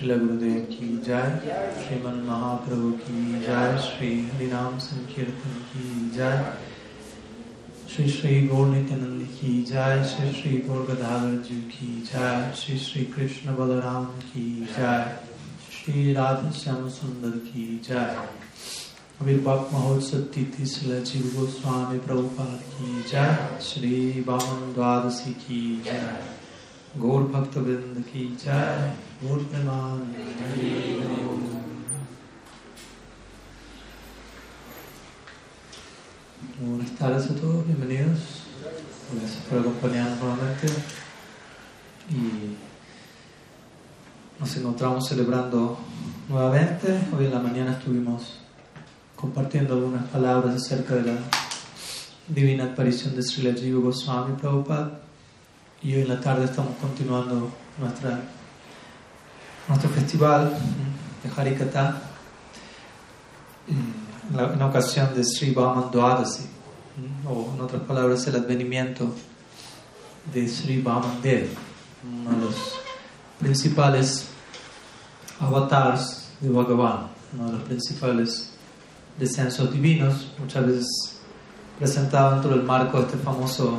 श्रील गुरुदेव की जय, श्रीमन महाप्रभु की जय, श्री हरिनाम संकीर्तन की जय, श्री श्री गौर नित्यानंद की जय, श्री श्री गौर गदाधर जी की जय, श्री श्री कृष्ण बलराम की जय, श्री राधे श्याम सुंदर की जय। आविर्भाव महोत्सव तिथि शिल जीव गोस्वामी प्रभुपाद की जय, श्री बामन द्वादशी की जय। गौर भक्त वृंद की जय गौर प्रमान Buenas tardes a todos, bienvenidos. Gracias por acompañarnos nuevamente. Y nos encontramos celebrando nuevamente. Hoy en la mañana estuvimos compartiendo algunas palabras acerca de la divina aparición de Srila Jiva Goswami Prabhupada. y hoy en la tarde estamos continuando nuestra, nuestro festival de Harikata en la, en ocasión de Sri Vaman Dwadasi, o en otras palabras, el advenimiento de Sri Vaman Dev, uno de los principales avatars de Bhagavan, uno de los principales descensos divinos, muchas veces presentado dentro del marco de este famoso,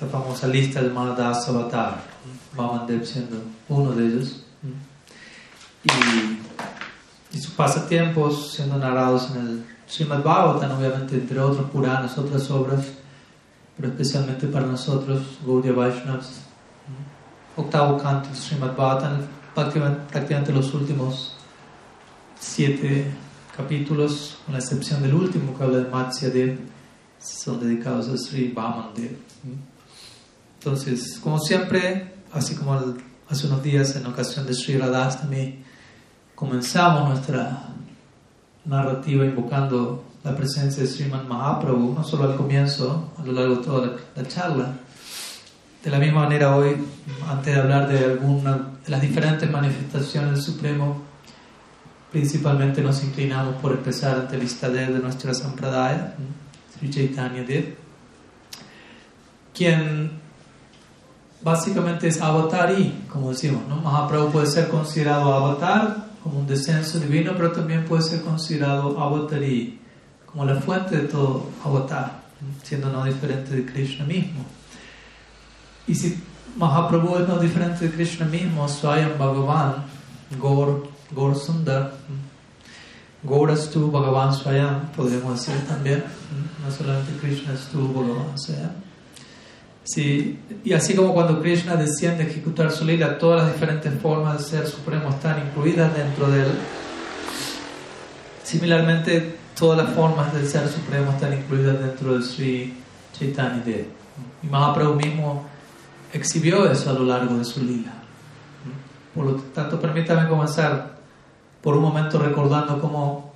esta famosa lista llamada Das Avatar, Vamandev siendo uno de ellos, y, y, sus pasatiempos siendo narrados en el Srimad Bhagavatam, obviamente entre otros Puranas, otras obras, pero especialmente para nosotros, Gaudiya Vaishnavas, octavo canto del Srimad Bhagavatam, prácticamente los últimos siete capítulos, con la excepción del último que habla de Matsya Dev, son dedicados a Sri Vaman Dev. Entonces, como siempre, así como hace unos días en ocasión de Sri Radhastami, comenzamos nuestra narrativa invocando la presencia de Sriman Mahaprabhu, no solo al comienzo, a lo largo de toda la, la charla. De la misma manera hoy, antes de hablar de alguna de las diferentes manifestaciones del Supremo, principalmente nos inclinamos por empezar ante el Istadev de nuestra Sampradaya, Sri Chaitanya Dev, quien básicamente es avatari, como decimos, ¿no? Mahaprabhu puede ser considerado avatar como un descenso divino, pero también puede ser considerado avatari, como la fuente de todo avatar, siendo no diferente de Krishna mismo. Y si Mahaprabhu es no diferente de Krishna mismo, Swayam Bhagavan, Gaur, Gaur Sundar, Gaurastu Bhagavan Swayam, podríamos decir también, no solamente Krishna Stu Bhagavan Swayam. Sí, y así como cuando Krishna desciende a ejecutar su lila, todas las diferentes formas de ser supremo están incluidas dentro de él. Similarmente, todas las formas del ser supremo están incluidas dentro de Sri Chaitanya Dev. Y Mahaprabhu mismo exhibió eso a lo largo de su lila. Por lo tanto, permítame comenzar por un momento recordando cómo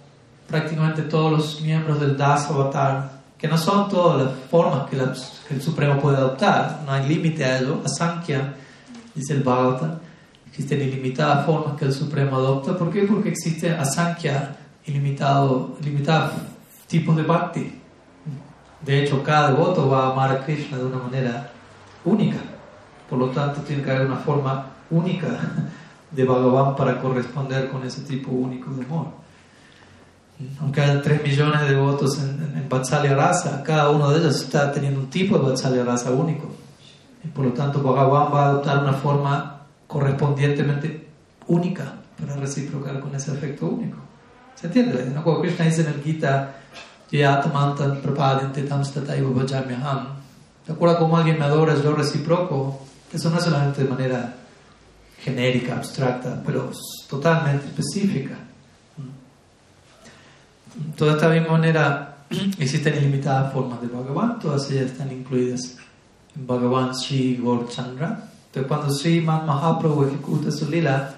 prácticamente todos los miembros del Das Avatar, que no son todas las formas que, el Supremo puede adoptar, no hay límite a ello, a Sankhya, dice el Bhagavatam, existen ilimitadas formas que el Supremo adopta. ¿Por qué? Porque existe a Sankhya ilimitado, ilimitados tipos de bhakti. De hecho, cada devoto va a amar a Krishna de una manera única. Por lo tanto, tiene que haber una forma única de Bhagavan para corresponder con ese tipo único de amor. Aunque haya 3 millones de devotos en, en, Rasa, cada uno de ellos está teniendo un tipo de Vatsalya Rasa único. Y por lo tanto, Bhagavan va a adoptar una forma correspondientemente única para reciprocar con ese efecto único. ¿Se entiende? ¿No? Cuando Krishna dice en el Gita, tamstataiva bhajamyaham. ¿Te acuerdas cómo alguien me adora, yo reciproco? Eso no es solamente de manera genérica, abstracta, pero totalmente específica. Toda esta misma manera existen ilimitadas formas de Bhagavan, todas ellas están incluidas en Bhagavan Sri Gaurchandra. Entonces cuando Sri Man Mahaprabhu ejecuta su lila,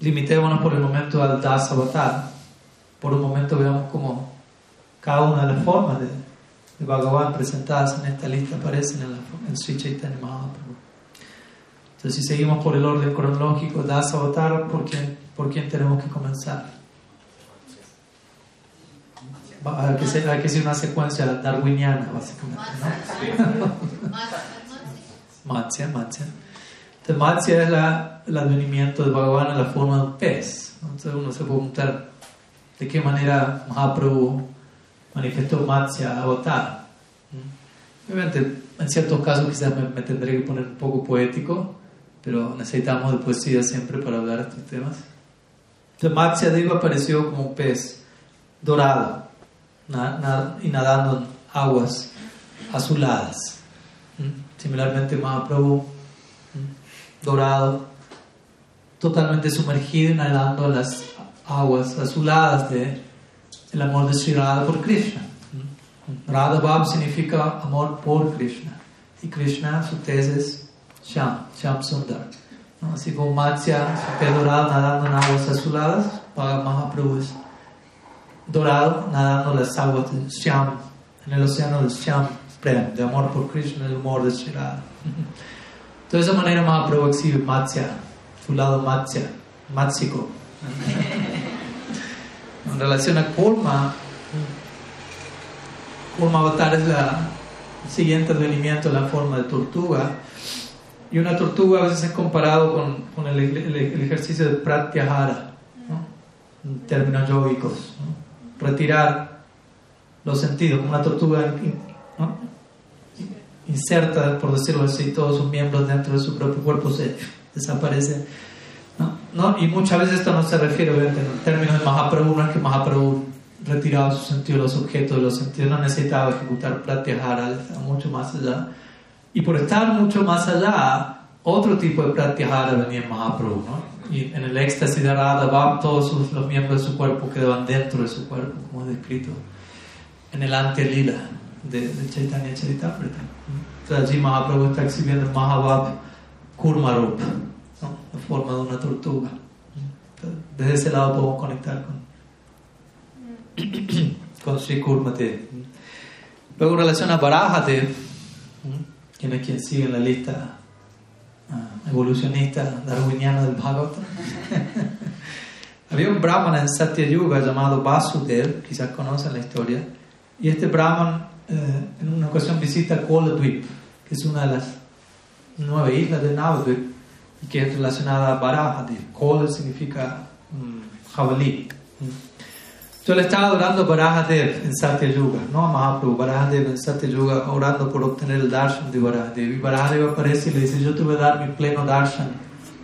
limitémonos por el momento al Das Avatar. Por un momento veamos cómo cada una de las formas de, de Bhagavan presentadas en esta lista aparecen en, la, en Sri Chaitanya Mahaprabhu. Entonces, si seguimos por el orden cronológico, Das Avatar, ¿por quién, ¿por quién tenemos que comenzar? Hay que, ser, hay que ser una secuencia darwiniana, básicamente, ¿no? Matsya, Matsya. Entonces, Matsya es la, el advenimiento de Bhagavan en la forma de un pez. Entonces uno se puede preguntar de qué manera Mahaprabhu manifestó Matsya Avatar. Obviamente, en ciertos casos quizás me, me, tendré que poner un poco poético, pero necesitamos de poesía siempre para hablar de estos temas. Entonces Matsya Deva apareció como un pez dorado y nadando en aguas azuladas. Similarmente Mahaprabhu, dorado, totalmente sumergido y nadando en las aguas azuladas de amor de Sri Radha por Krishna. Radha significa amor por Krishna. Y Krishna, su tesis es Sham, Sham Sundar. Así como Matsya, su dorado nadando en aguas azuladas, Mahaprabhu es dorado nadando las aguas de Shyam, en el océano del Shyam Prem, de amor por Krishna, el amor de Sri Radha. De esa manera Mahaprabhu exhibe Matsya, su lado Matsya, Matsiko. en relación a Kurma, Kurma Avatar es la, el siguiente advenimiento de la forma de tortuga. Y una tortuga a veces es comparado con, el, ejercicio de pratyahara, ¿no? en términos yogicos. Retirar los sentidos, como una tortuga ¿no? inserta, por decirlo así, todos sus miembros dentro de su propio cuerpo, se desaparece ¿no? Y muchas veces esto no se refiere, obviamente, en términos de Mahaprabhu, no es que Mahaprabhu retiraba su sentido los objetos de los sentidos, no necesitaba ejecutar pratyahara, mucho más allá. Y por estar mucho más allá, otro tipo de pratyahara venía en Mahaprabhu, ¿no? Y en el éxtasis de Radha todos los miembros de su cuerpo quedaban dentro de su cuerpo, como es descrito en el Ante Lila de, de Chaitanya Charitamrita. Entonces allí Mahaprabhu está exhibiendo Mahabab Kurmarup la forma de una tortuga. Desde ese lado podemos conectar con, con Sri Kurmate. Luego en relación a Barajate, quien es quien sigue en la lista evolucionista darwiniana del Bhagavatam. Había un brahman en Satya Yuga llamado Vasudev, quizás conocen la historia, y este brahman eh, en una ocasión visita Koladvip, que es una de las nueve islas de Navadvip, que es relacionada a Barahadev. Kol significa um, jabalí. Yo le estaba orando a Barahadev en Satya Yuga, no a Mahaprabhu, Barahadev en Satya Yuga, orando por obtener el darshan de Barahadev. Y Barahadev aparece y le dice: Yo te voy a dar mi pleno darshan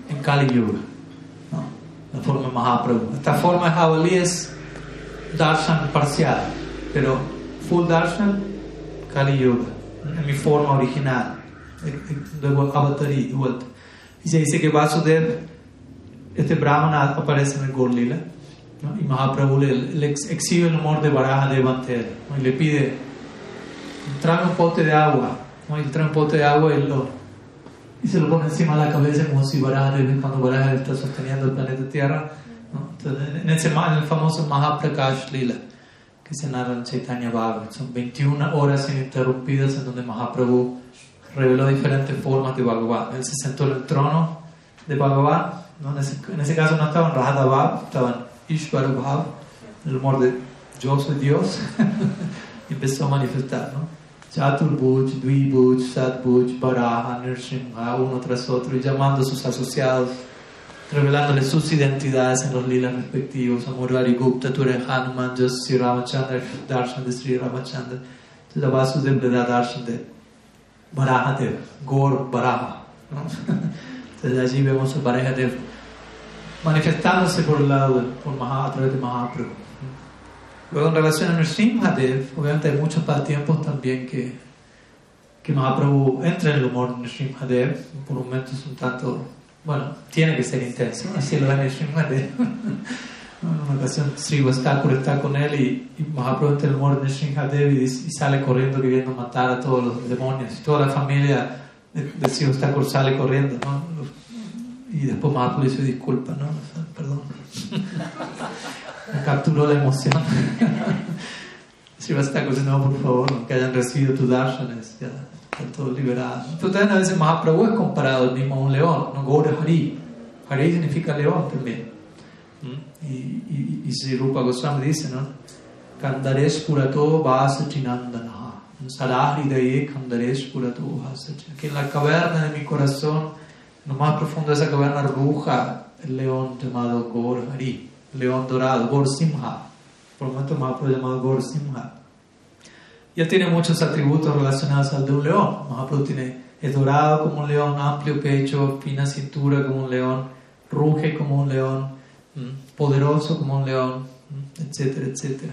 en Kali Yuga. ¿no? La forma de Mahaprabhu. Esta forma de jabalí es darshan parcial, pero full darshan, Kali Yuga, en mi forma original. Luego avatarí de vuelta. Y se dice que Vasudev, este Brahmana, aparece en el Gorlila. Y Mahaprabhu le, le, exhibe el amor de Baraja de Bantel. ¿no? Y le pide, trae un pote de agua. ¿no? Y trae un pote de agua y, lo, y se lo pone encima de la cabeza como si Baraja, cuando Baraja está sosteniendo el planeta Tierra. Entonces, en, ese, en el famoso Mahaprakash Lila que se narra en Chaitanya Bhagavat. Son 21 horas ininterrumpidas en donde Mahaprabhu reveló diferentes formas de Bhagavan. Él se sentó en el trono de Bhagavan. ¿no? En, ese, en, ese, caso no estaban Radha estaban Ishvara Bhav, el amor de yo soy Dios. empezó a manifestar. ¿no? Chaturbuj, Dvibhuj, Satbuj, Baraha, Nrsimha, uno tras otro, y llamando a sus asociados, revelándoles sus identidades en los lilas respectivos. Amurari Gupta, tú eres Hanuman, soy Ramachandra, Darshan de Sri Ramachandra. La Vasudeva da Darshan de Barahadev, Gor Baraha. Entonces allí vemos a Barahadev manifestándose por de, por Maha, a través de Mahaprabhu. Luego en relación a Nrsimhadev, obviamente hay muchos pasatiempos también que, que Mahaprabhu entra en el humor de Nrsimhadev, por momentos un tanto, bueno, tiene que ser intenso, así lo es Nrsimhadev. En una ocasión Sri Vastakur está con él y, y Mahaprabhu entra el amor de Nrsimhadev y, y, sale corriendo queriendo matar a todos los demonios. Y toda la familia de, de Sri Vastakur sale corriendo, ¿no? Y después Mahaprabhu dice disculpa, ¿no? Perdón. Me capturó la emoción. Sri Vastakur dice, no, por favor, que hayan recibido tu darshanes, ya están todos liberados. Entonces a veces Mahaprabhu es comparado mismo a un león, ¿no? Gaura Hari. Hari significa león también. Y, y, y Sri Rupa Goswami dice, ¿no? Kandaresh purato vasa chinandana. Sarahridaye kandaresh purato vasa Que en la caverna de mi corazón lo más profundo de esa caverna ruja el león llamado Gor Hari, león dorado, Gor Simha, por lo tanto Mahaprabhu llamado Gor Simha. Y él tiene muchos atributos relacionados al de un león. Mahaprabhu tiene, es dorado como un león, amplio pecho, fina cintura como un león, ruge como un león, poderoso como un león, etcétera, etcétera.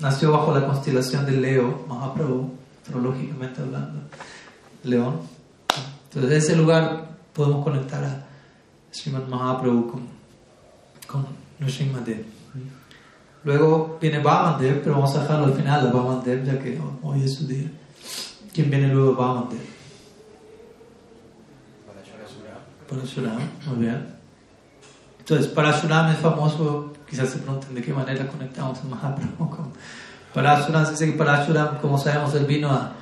Nació bajo la constelación de Leo, Mahaprabhu, astrológicamente hablando, león. Entonces, en ese lugar podemos conectar a Srimad Mahaprabhu con, con Nrsimhadev. Luego viene Vamandev, pero vamos a dejarlo al final de Vamandev, ya que hoy es su día. ¿Quién viene luego de Vamandev? Parashuram, muy bien. Entonces, Parashuram es famoso, quizás se pregunten de qué manera conectamos a Mahaprabhu con Parashuram. Se dice que Parashuram, como sabemos, él vino a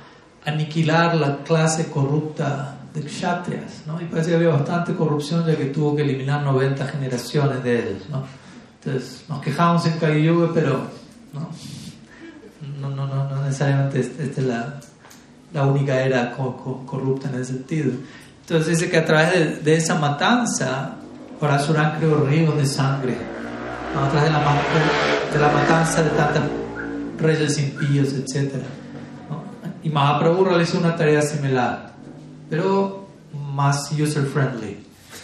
aniquilar la clase corrupta de kshatriyas, ¿no? Y parece que había bastante corrupción ya que tuvo que eliminar 90 generaciones de ellos, ¿no? Entonces, nos quejamos en Kali pero no, no, no, no, necesariamente esta es la, la única era corrupta en ese sentido. Entonces dice que a través de, esa matanza, Parasuran creó ríos de sangre, a través de la, de la matanza de tantos reyes impíos, etc. Y Mahaprabhu realizó una tarea similar pero más user friendly,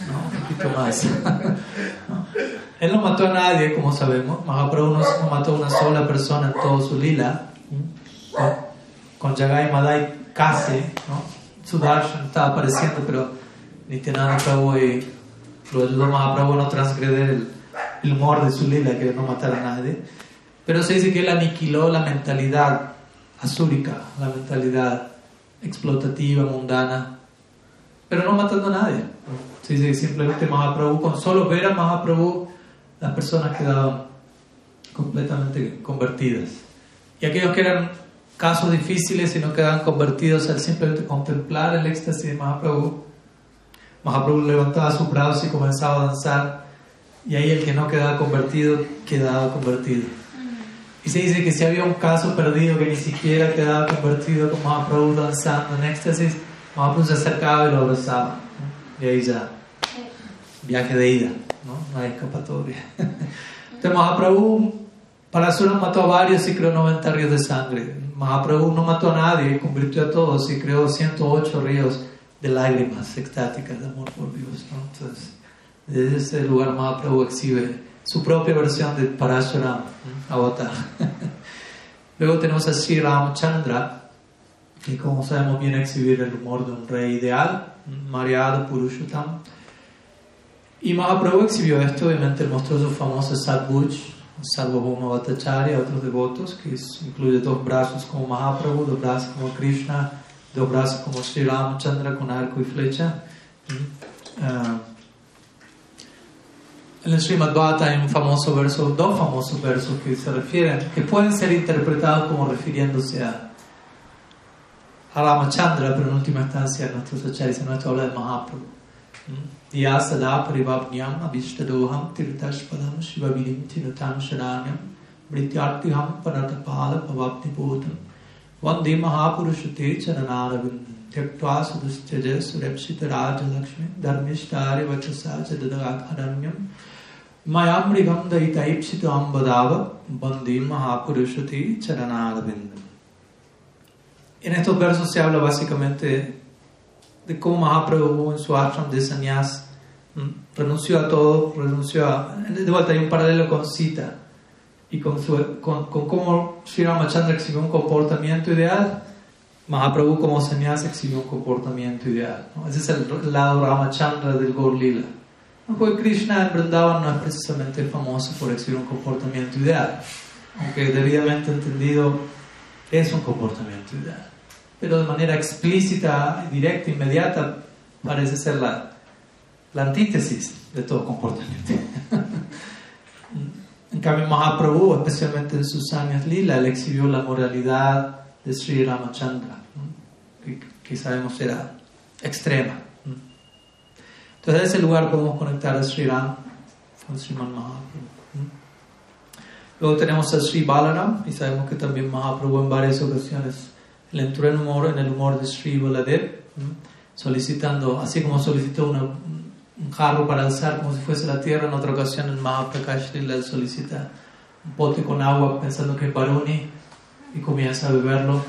¿no? un poquito más. Él no mató a nadie, como sabemos. Mahaprabhu no, mató a una sola persona en todo su lila. Con, Jagai Madai casi, ¿no? Sudarshan estaba apareciendo, pero Nityananda Prabhu y lo ayudó Mahaprabhu a no transgreder el, el humor de su lila, que no matar a nadie. Pero se dice que él aniquiló la mentalidad azúrica, la mentalidad explotativa, mundana, pero no matando a nadie. Sí, sí, simplemente Mahaprabhu, con solo ver a Mahaprabhu, las personas quedaban completamente convertidas. Y aquellos que eran casos difíciles y no quedaban convertidos al simplemente contemplar el éxtasis de Mahaprabhu, Mahaprabhu levantaba sus brazos y comenzaba a danzar, y ahí el que no quedaba convertido, quedaba convertido. Y se dice que si había un caso perdido que ni siquiera quedaba convertido como Mahaprabhu danzando en éxtasis, Mahaprabhu se acercaba y lo abrazaba. Y ahí ya, viaje de ida, ¿no? No hay escapatoria. Entonces Mahaprabhu, Parasura mató a varios y creó 90 ríos de sangre. Mahaprabhu no mató a nadie, convirtió a todos y creó 108 ríos de lágrimas extáticas de amor por Dios. ¿no? Entonces, desde ese lugar Mahaprabhu exhibe su propia versión de Parashuram, Avatar. Luego tenemos a Sri Ramachandra, que como sabemos viene a exhibir el humor de un rey ideal, Mariada Purushottam. Y Mahaprabhu exhibió esto, obviamente mostró su famoso Sadbuj, Sarvabhauma Bhattacharya, otros devotos, que incluye dos brazos como Mahaprabhu, dos brazos como Krishna, dos brazos como Sri Ramachandra con arco y flecha. Uh, en el Srimad Bhata hay un famoso verso, dos famosos versos que se refieren, que pueden ser interpretados como refiriéndose a Ramachandra, pero en última instancia nuestros acharyas habla de Mahaprabhu. Diya sada parivabnyam abhishtadoham tirtashpadam shivavidim tinutam shananyam mrityartiham panatapala pavapnipotam vande mahapurush te chananarabindam त्यक्त्वा सुदुश्चज सुरक्षित राजलक्ष्मी धर्मिष्ठारे वचसा च mayamrigam मया मृगं दयितैप्सितां वदाव वंदे महापुरुषति चरणारविन्दम् En estos versos se habla básicamente de cómo Mahaprabhu en su ashram de sannyas renunció a todo, renunció a... De vuelta hay un paralelo con Sita y con, su, con, con cómo Sri Ramachandra exhibió un comportamiento ideal, Mahaprabhu como sannyas exhibió un comportamiento ideal. Ese es el lado Ramachandra del Gaur Lila. Porque Krishna en Vrindavan no es precisamente famoso por exhibir un comportamiento ideal, aunque debidamente entendido es un comportamiento ideal. Pero de manera explícita, directa, inmediata, parece ser la, la antítesis de todo comportamiento. en cambio, Mahaprabhu, especialmente en sus años lila, él exhibió la moralidad de Sri Ramachandra, que, sabemos era extrema. Entonces, en ese lugar podemos conectar a Sri Ram con Sriman Mahaprabhu. Luego tenemos a Sri Balaram, y sabemos que también Mahaprabhu en varias ocasiones le entró en, humor, en el humor de Sri Baladev, solicitando, así como solicitó una, un jarro para alzar como si fuese la tierra. En otra ocasión, el Mahaprakash le solicita un pote con agua pensando que es Baruni y comienza a beberlo.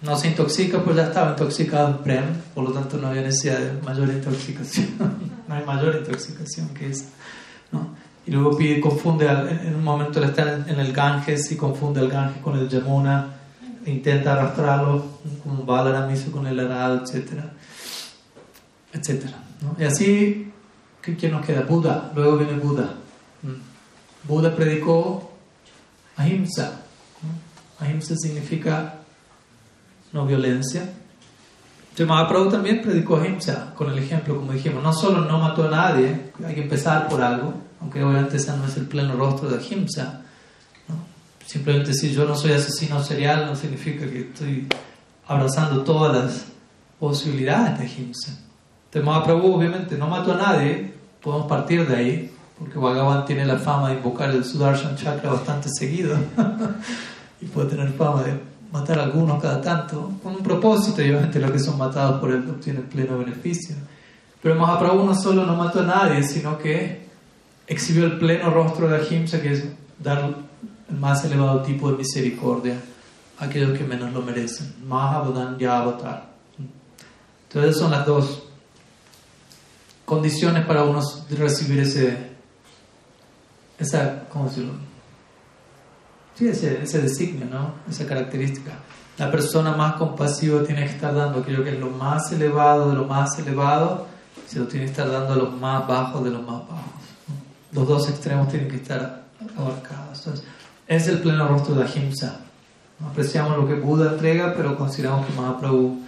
No se intoxica, pues ya estaba intoxicado en Prem, por lo tanto no había necesidad de mayor intoxicación. no hay mayor intoxicación que esa. ¿no? Y luego pide, confunde, en un momento él está en el Ganges y confunde al Ganges con el Yamuna, intenta arrastrarlo como Balaram hizo con el Arado, etc. etcétera ¿no? Y así, ¿quién nos queda? Buda, luego viene Buda. Buda predicó ahimsa. Ahimsa significa no violencia. Entonces Mahaprabhu también predicó ahimsa con el ejemplo, como dijimos, no solo no mató a nadie, hay que empezar por algo, aunque obviamente ese no es el pleno rostro de ahimsa. Simplemente si yo no soy asesino serial no significa que estoy abrazando todas las posibilidades de ahimsa. Entonces Mahaprabhu obviamente no mató a nadie, podemos partir de ahí, porque Bhagavan tiene la fama de invocar el Sudarshan Chakra bastante seguido y puede tener fama de matar a algunos cada tanto, con un propósito, y obviamente los que son matados por él obtienen pleno beneficio. Pero Mahaprabhu no solo no mató a nadie, sino que exhibió el pleno rostro de Ahimsa, que es dar el más elevado tipo de misericordia a aquellos que menos lo merecen. Mahabodhan ya avatar. Entonces son las dos condiciones para uno recibir ese, esa, ¿cómo decirlo? Sí, ese, ese designio, ¿no? Esa característica. La persona más compasiva tiene que estar dando aquello que es lo más elevado de lo más elevado, se lo tiene que estar dando a lo más bajo de lo más bajos. Los dos extremos tienen que estar abarcados. Entonces, es el pleno rostro de Ahimsa. Apreciamos lo que Buda entrega, pero consideramos que Mahaprabhu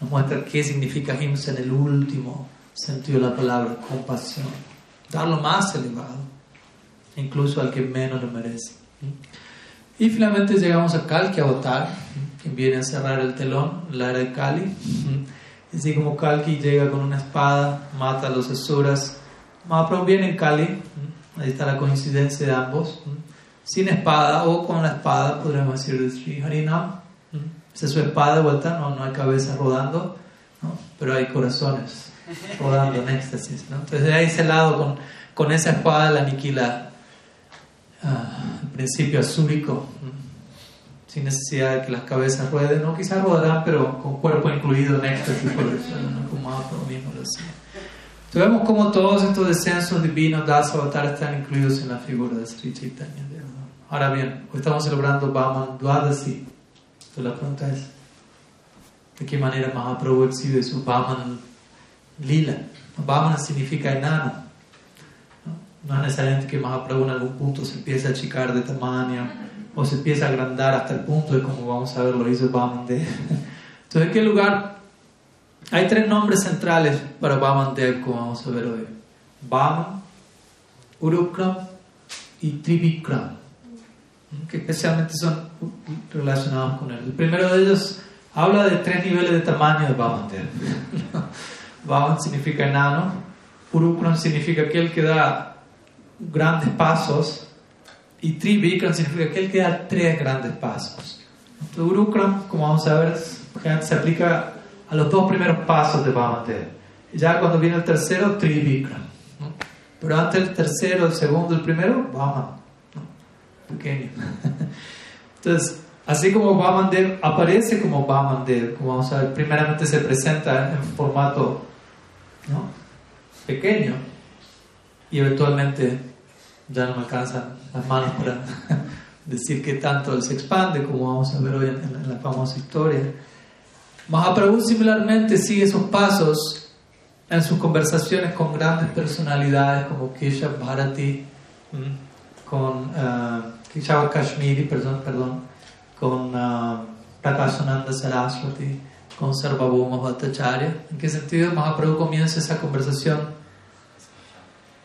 nos muestra qué significa Ahimsa en el último sentido de la palabra, compasión. Dar lo más elevado, incluso al que menos lo merece. Y finalmente llegamos a Kalki Avatar, quien viene a cerrar el telón, la era de Kali. Así como Kalki llega con una espada, mata a los asuras. Mahaprabhu viene en Kali, ahí está la coincidencia de ambos. Sin espada o con la espada, podríamos decir, de Sri Harinam. Esa es su espada de vuelta, no, no hay cabeza rodando, pero hay corazones rodando en éxtasis. Entonces, de ahí ese lado, con, con esa espada, la aniquila el principio azúrico, sin necesidad de que las cabezas rueden, no quizás rodarán, pero con cuerpo incluido en éxtasis, por eso, como lo mismo lo decía. Entonces vemos cómo todos estos descensos divinos, Das Avatar, están incluidos en la figura de Sri Chaitanya. Ahora bien, hoy estamos celebrando Vaman Dwadasi. Entonces la pregunta es, ¿de qué manera Mahaprabhu exhibe su Vaman Lila? Vaman significa enano. No es necesariamente que Mahaprabhu en algún punto se empiece a achicar de tamaño o se empiece a agrandar hasta el punto de como vamos a ver lo hizo Vamandev. Entonces, ¿en qué lugar? Hay tres nombres centrales para Vamandev, como vamos a ver hoy. Vaman, Urukram y Trivikram, que especialmente son relacionados con él. El primero de ellos habla de tres niveles de tamaño de Vamandev. Vaman significa enano, Urukram significa aquel que da grandes pasos y Trivikram significa que él queda tres grandes pasos. Entonces, Urukram, como vamos a ver, se aplica a los dos primeros pasos de Vamandev. Ya cuando viene el tercero, Trivikram. Pero antes el tercero, el segundo, el primero, Vaman. Pequeño. Entonces, así como Vamandev aparece como Vamandev, como vamos a ver, primeramente se presenta en formato ¿no? pequeño y eventualmente ya no me alcanzan las manos para decir que tanto él se expande, como vamos a ver hoy en, la famosa historia. Mahaprabhu similarmente sigue esos pasos en sus conversaciones con grandes personalidades como Keshav Bharati, con uh, Kashmiri, perdón, perdón con uh, Prakashananda Saraswati, con Sarvabhauma Bhattacharya. ¿En qué sentido Mahaprabhu comienza esa conversación?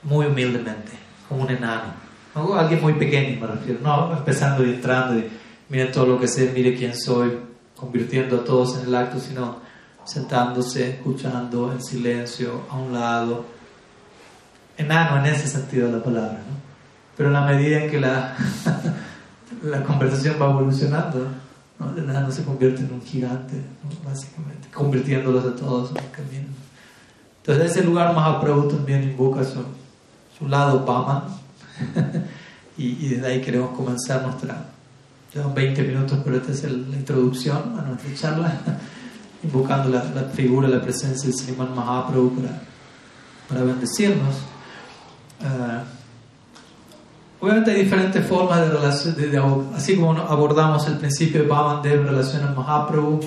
Muy humildemente como un enano. ¿no? Alguien muy pequeño, me refiero. No empezando y entrando y mire todo lo que sé, mire quién soy, convirtiendo a todos en el acto, sino sentándose, escuchando en silencio, a un lado. Enano en ese sentido de la palabra, ¿no? Pero en la medida en que la, la conversación va evolucionando, ¿no? el enano se convierte en un gigante, básicamente, convirtiéndolos a todos en el camino. Entonces, en ese lugar Mahaprabhu también invoca su, su lado Baman. y, y, desde ahí queremos comenzar nuestra. Llevan 20 minutos, pero esta es la introducción a nuestra charla, invocando la, la, figura, la presencia del Sriman Mahaprabhu para, para bendecirnos. Uh, obviamente hay diferentes formas de relación, de, de, así como abordamos el principio de Bhavan Dev en relación a Mahaprabhu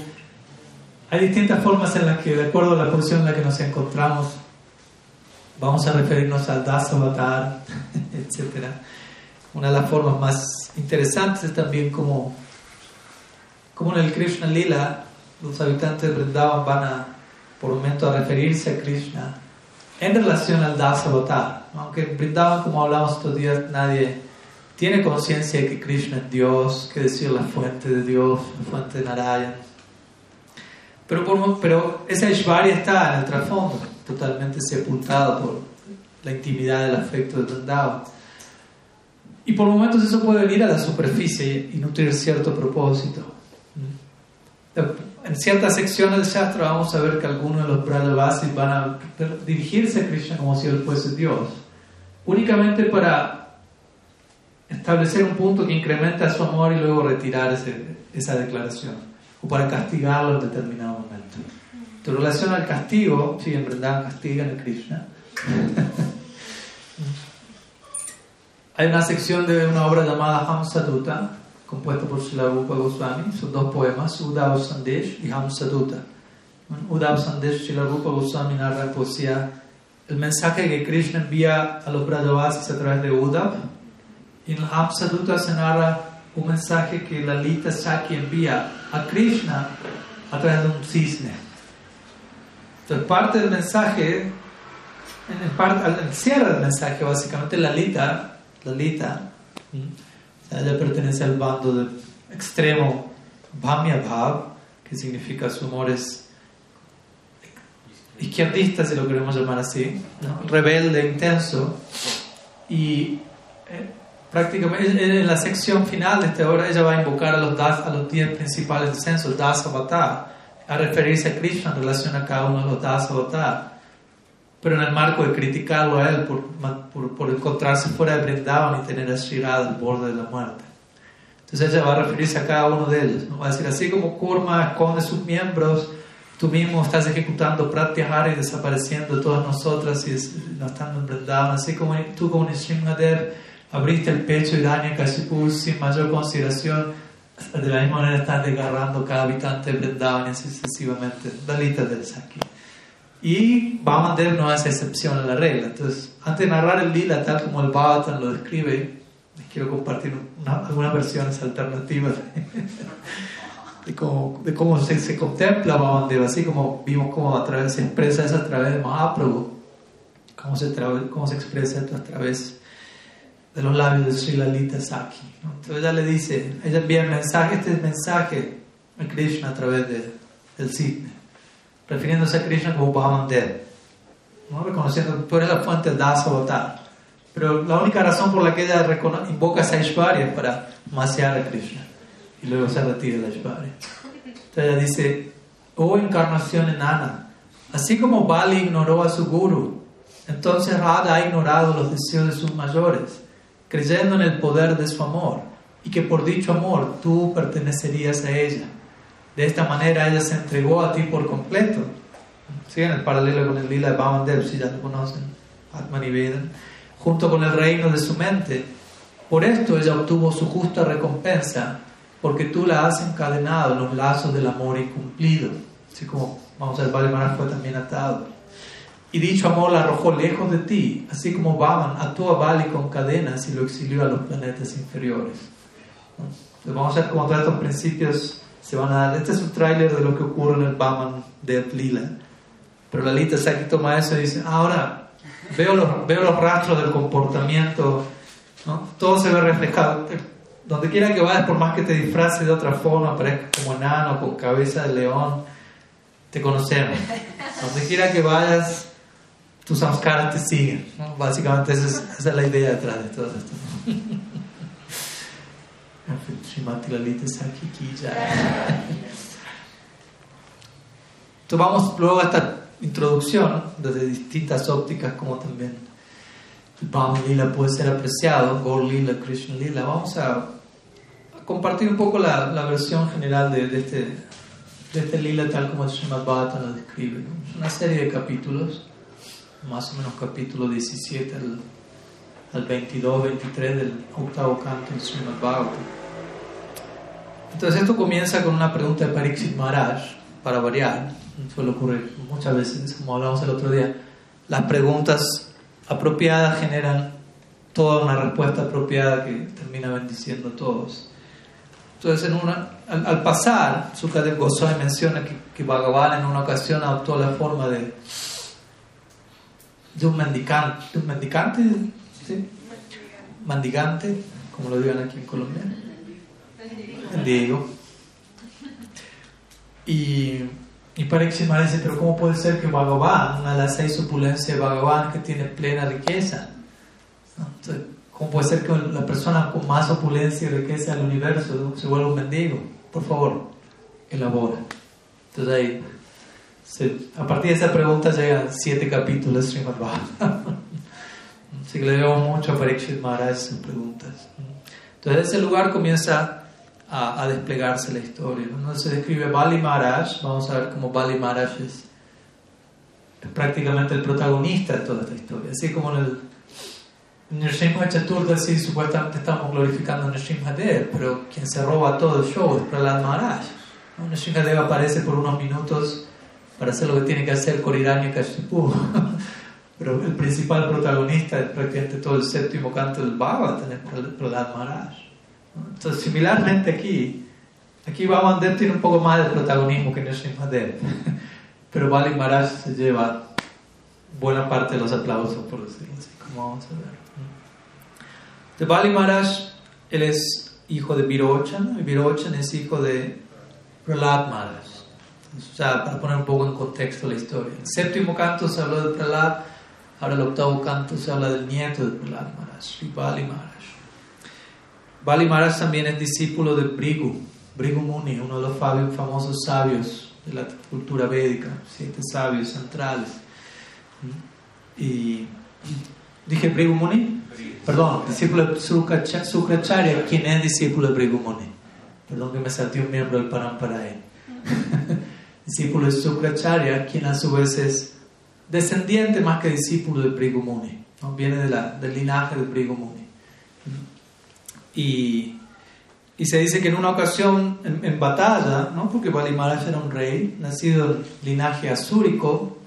hay distintas formas en las que, de acuerdo a la posición en la que nos encontramos, vamos a referirnos al Das Avatar, etc. Una de las formas más interesantes es también como, como en el Krishna Lila, los habitantes de Vrindavan van a, por un momento a referirse a Krishna en relación al Das Avatar. Aunque en Vrindavan, como hablamos estos días, nadie tiene conciencia de que Krishna es Dios, que decir la fuente de Dios, la fuente de Narayan pero, por, pero esa Ishvarya está en el trasfondo, totalmente sepultado por la intimidad del afecto de Vrindavan. Y por momentos eso puede venir a la superficie y nutrir cierto propósito. En ciertas secciones del Shastra vamos a ver que algunos de los Brajavasis van a dirigirse a Krishna como si él fuese Dios, únicamente para establecer un punto que incrementa su amor y luego retirar ese, esa declaración o para castigarlo en determinado momento. Tu relación al castigo, sí, en verdad castigan a Krishna. Hay una sección de una obra llamada Hamsaduta, compuesta por Srila Rupa Goswami, son dos poemas, Uddhav Sandesh y Hamsaduta. Uddhav Sandesh, Srila Rupa Goswami narra poesía el mensaje que Krishna envía a los Brajavasis a través de Uddhav, y en Hamsaduta se narra un mensaje que Lalita Saki envía a Krishna a través de un cisne. Entonces, parte del mensaje, en parte, al cierre del mensaje, básicamente Lalita, Lalita, ella pertenece al bando del extremo Bhamya Bhav, que significa su es izquierdista, si lo queremos llamar así, rebelde, intenso, y eh, prácticamente en la sección final de esta obra ella va a invocar a los, das, a los diez principales descensos, Das Avatar, a referirse a Krishna en relación a cada uno de los Das Avatar, pero en el marco de criticarlo a él por, por, por encontrarse fuera de Brindavan y tener a Sri al borde de la muerte. Entonces ella va a referirse a cada uno de ellos, ¿no? va a decir, así como Kurma esconde sus miembros, tú mismo estás ejecutando Pratyahara y desapareciendo todas nosotras y no estando en Brindavan, así como tú como Nishimhadev abriste el pecho y daña Kashipu sin mayor consideración, de la misma manera estás desgarrando cada habitante de Vrindavan sucesivamente, Dalita del Saki. Y Bhamandev no hace excepción a la regla. Entonces, antes de narrar el lila tal como el Bhavatan lo describe, les quiero compartir algunas versiones alternativas de cómo, de cómo se, se contempla Bhamandev, así como vimos cómo a través, se expresa eso a través de Mahaprabhu, cómo se, cómo se expresa esto a través de los labios de Sri Lalita Saki. Entonces ella le dice, ella envía el mensaje, este mensaje a Krishna a través de, del cisne, refiriéndose a Krishna como Bhamandev, ¿no? reconociendo eres la fuente del Das Avatar. Pero la única razón por la que ella invoca esa Ishvarya es para maciar a Krishna y luego se retira la Ishvarya. Entonces ella dice, oh encarnación enana, así como Bali ignoró a su guru, entonces Radha ha ignorado los deseos de sus mayores creyendo en el poder de su amor y que por dicho amor tú pertenecerías a ella. De esta manera ella se entregó a ti por completo. en el paralelo con el lila de Bhavandev, si ya lo conocen, Atmanivedan, junto con el reino de su mente. Por esto ella obtuvo su justa recompensa, porque tú la has encadenado en los lazos del amor incumplido. Así como, vamos a ver, Vale fue también atado. Y dicho amor la arrojó lejos de ti, así como Baban ató a Bali con cadenas y lo exilió a los planetas inferiores. Entonces vamos a ver cómo todos estos principios se van a dar. Este es un tráiler de lo que ocurre en el Baman de Lila. Pero la Lita Saki toma eso y dice, ahora veo los, veo los rastros del comportamiento, ¿no? todo se ve reflejado. Donde quiera que vayas, por más que te disfraces de otra forma, parezca como enano, con cabeza de león, te conocemos. Donde quiera que vayas, tus samskaras te siguen. Básicamente esa es, esa es, la idea detrás de todo esto. Vamos luego esta introducción desde distintas ópticas como también el Bham Lila puede ser apreciado, Gaur Lila, Krishna Lila. Vamos a, compartir un poco la, la versión general de, de, este, de este Lila tal como el Srimad Bhagavatam lo describe. Es una serie de capítulos, más o menos capítulo 17 al, al 22, 23 del octavo canto del Srimad Bhagavatam. Entonces esto comienza con una pregunta de Pariksit Maharaj, para variar, suele ocurrir muchas veces, como hablamos el otro día, las preguntas apropiadas generan toda una respuesta apropiada que termina bendiciendo a todos. Entonces, en una, al, pasar, Sukadev Goswami menciona que, que Bhagavan en una ocasión adoptó la forma de, de un mendicante, de un mendicante, ¿sí? Mandigante, como lo digan aquí en Colombia. Mendigo. Y, y Parikshima dice, pero ¿cómo puede ser que Bhagavan, una de las seis opulencias de Bhagavan que tiene plena riqueza, Entonces, ¿cómo puede ser que la persona con más opulencia y riqueza del universo se vuelva un mendigo? Por favor, elabora. Entonces ahí, a partir de esa pregunta llegan siete capítulos de Srimad Bhagavatam. Así que le debemos mucho a Parikshit Maharaj esas preguntas. Entonces ese lugar comienza a, a desplegarse la historia. ¿no? Se describe Bali Maharaj, vamos a ver cómo Bali Maharaj es, es prácticamente el protagonista de toda esta historia. Así como en el Nrsimha Chaturdasi supuestamente estamos glorificando a Nrsimhadev, pero quien se roba todo el show es Prahlad Maharaj. ¿no? Nrsimhadev aparece por unos minutos para hacer lo que tiene que hacer Koriranya Kashipu. pero el principal protagonista es prácticamente todo el séptimo canto del Bhagavatam, es Prahlad Maharaj. Entonces, similarmente aquí, aquí Bhavan Dev tiene un poco más de protagonismo que Dev, pero Bali Maharaj se lleva buena parte de los aplausos, por decirlo así, como vamos a ver. De Bali Maharaj, él es hijo de Virochan, y Virochan es hijo de Prahlad Maharaj. O sea, para poner un poco en contexto la historia. En el séptimo canto se habló de Prahlad, ahora el octavo canto se habla del nieto de Prahlad Maharaj, Bali Maharaj. Bali Maharaj también es discípulo de Brigu, Brigu Muni, uno de los famosos sabios de la cultura védica, siete sabios centrales. Y dije Brigu Muni, perdón, discípulo de Sukracharya, quien es discípulo de Brigu Muni. Perdón que me salté un miembro del Parampara discípulo de Sukracharya, quien a su vez es descendiente más que discípulo de Brigu Muni, viene de la, del linaje de Brigu Muni. Y, y se dice que en una ocasión en, batalla, ¿no? porque Bali Maharaj era un rey, nacido en linaje asúrico,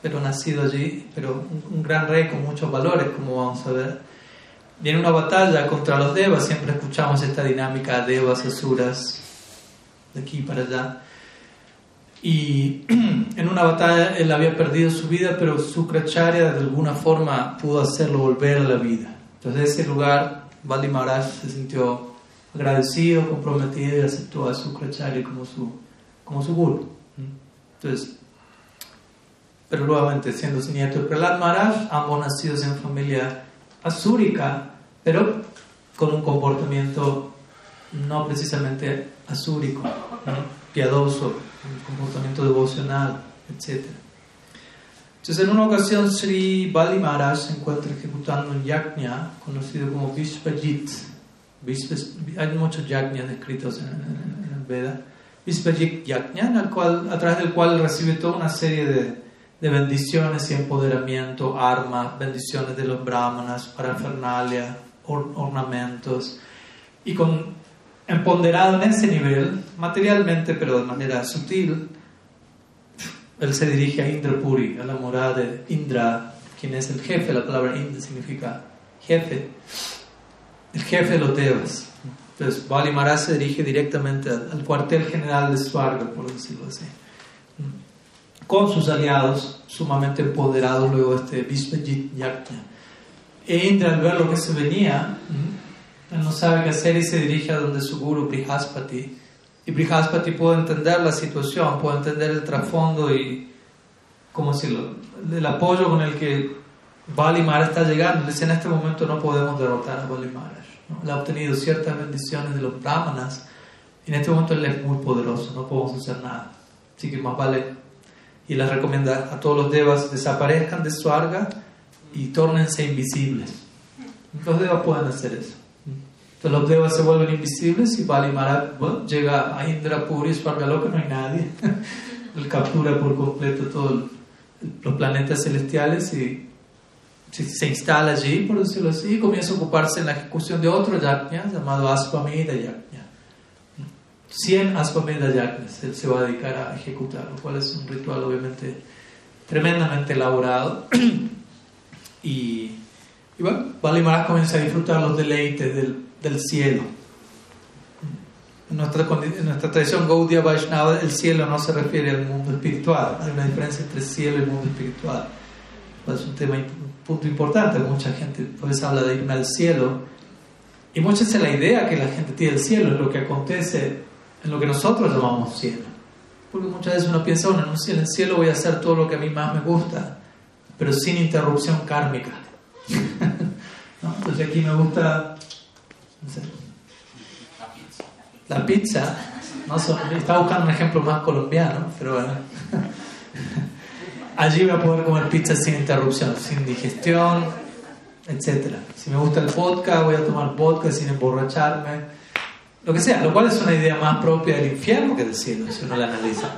pero nacido allí, pero un, gran rey con muchos valores, como vamos a ver. Y en una batalla contra los devas, siempre escuchamos esta dinámica de devas, asuras, de aquí para allá. Y en una batalla él había perdido su vida, pero Sukracharya de alguna forma pudo hacerlo volver a la vida. Entonces ese lugar Bali Maharaj se sintió agradecido, comprometido y aceptó a Sukracharya como su, como su guru. Entonces, pero nuevamente, siendo su nieto de Prahlad Maharaj, ambos nacidos en familia asúrica, pero con un comportamiento no precisamente asúrico, piadoso, un comportamiento devocional, etc. Entonces, en una ocasión, Sri Bali Maharaj se encuentra ejecutando un yajna conocido como Vishvajit. Hay muchos yajnas descritos en, el Veda. Vishvajit yajna, cual, a través del cual recibe toda una serie de, de bendiciones y empoderamiento, armas, bendiciones de los brahmanas, parafernalia, ornamentos. Y con empoderado en ese nivel, materialmente, pero de manera sutil, él se dirige a Indrapuri, a la morada de Indra, quien es el jefe, la palabra Indra significa jefe, el jefe de los devas. Entonces, Bali se dirige directamente al, cuartel general de Swarga, por decirlo así, con sus aliados sumamente empoderados luego este Vishvajit Yajna. E Indra, al ver lo que se venía, él no sabe qué hacer y se dirige a donde su guru Brihaspati y Brihaspati puede entender la situación, puede entender el trasfondo y, ¿cómo decirlo?, el apoyo con el que Bali Maharaj está llegando. Dice, en este momento no podemos derrotar a Bali Maharaj. ¿no? Él ha obtenido ciertas bendiciones de los brahmanas y en este momento él es muy poderoso, no podemos hacer nada. Así que más vale y les recomienda a todos los devas desaparezcan de Swarga y tórnense invisibles. Los devas pueden hacer eso. Entonces los devas se vuelven invisibles y Bali llega a Indra, Puri, Swargaloka, no hay nadie. Él captura por completo todos los planetas celestiales y se, instala allí, por decirlo así, y comienza a ocuparse en la ejecución de otro yajna llamado Aspameda Yajna. 100 Aspameda Yajnas él se va a dedicar a ejecutar, lo cual es un ritual obviamente tremendamente elaborado. y, y bueno, Bali comienza a disfrutar los deleites del, cielo. En nuestra, en nuestra tradición Gaudiya Vaishnava, el cielo no se refiere al mundo espiritual. Hay una diferencia entre el cielo y mundo espiritual. Es un tema, un punto importante. Mucha gente pues habla de irme al cielo. Y muchas veces la idea que la gente tiene del cielo es lo que acontece en lo que nosotros llamamos cielo. Porque muchas veces uno piensa, bueno, en el cielo voy a hacer todo lo que a mí más me gusta, pero sin interrupción kármica. Entonces aquí me gusta la pizza. No estaba buscando un ejemplo más colombiano, pero bueno. Allí voy a poder comer pizza sin interrupción, sin digestión, etc. Si me gusta el vodka, voy a tomar vodka sin emborracharme lo que sea, lo cual es una idea más propia del infierno que del cielo, si uno la analiza.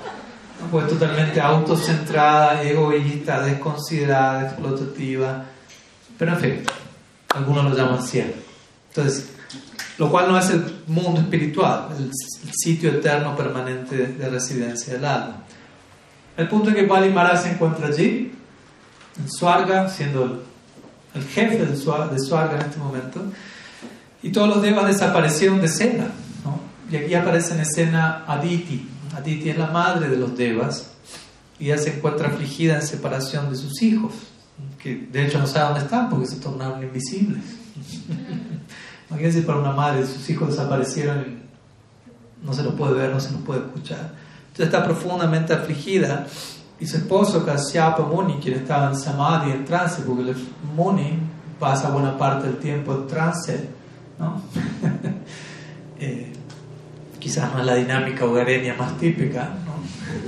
Pues totalmente autocentrada, egoísta, desconsiderada, explotativa, pero en fin, algunos lo llaman cielo. Entonces, lo cual no es el mundo espiritual, el, sitio eterno permanente de, residencia del alma. El punto es que Bali Maharaj se encuentra allí, en Swarga, siendo el, jefe de Swarga en este momento, y todos los devas desaparecieron de escena. ¿no? Y aquí aparece en escena Aditi. Aditi es la madre de los devas y ella se encuentra afligida en separación de sus hijos, que de hecho no sabe dónde están porque se tornaron invisibles. Imagínense para una madre, sus hijos desaparecieron y no se los puede ver, no se los puede escuchar. Entonces está profundamente afligida y su esposo Kasyapa Muni, quien estaba en Samadhi, en trance, porque el Muni pasa buena parte del tiempo en trance, ¿no? Eh, quizás no es la dinámica hogareña más típica, ¿no?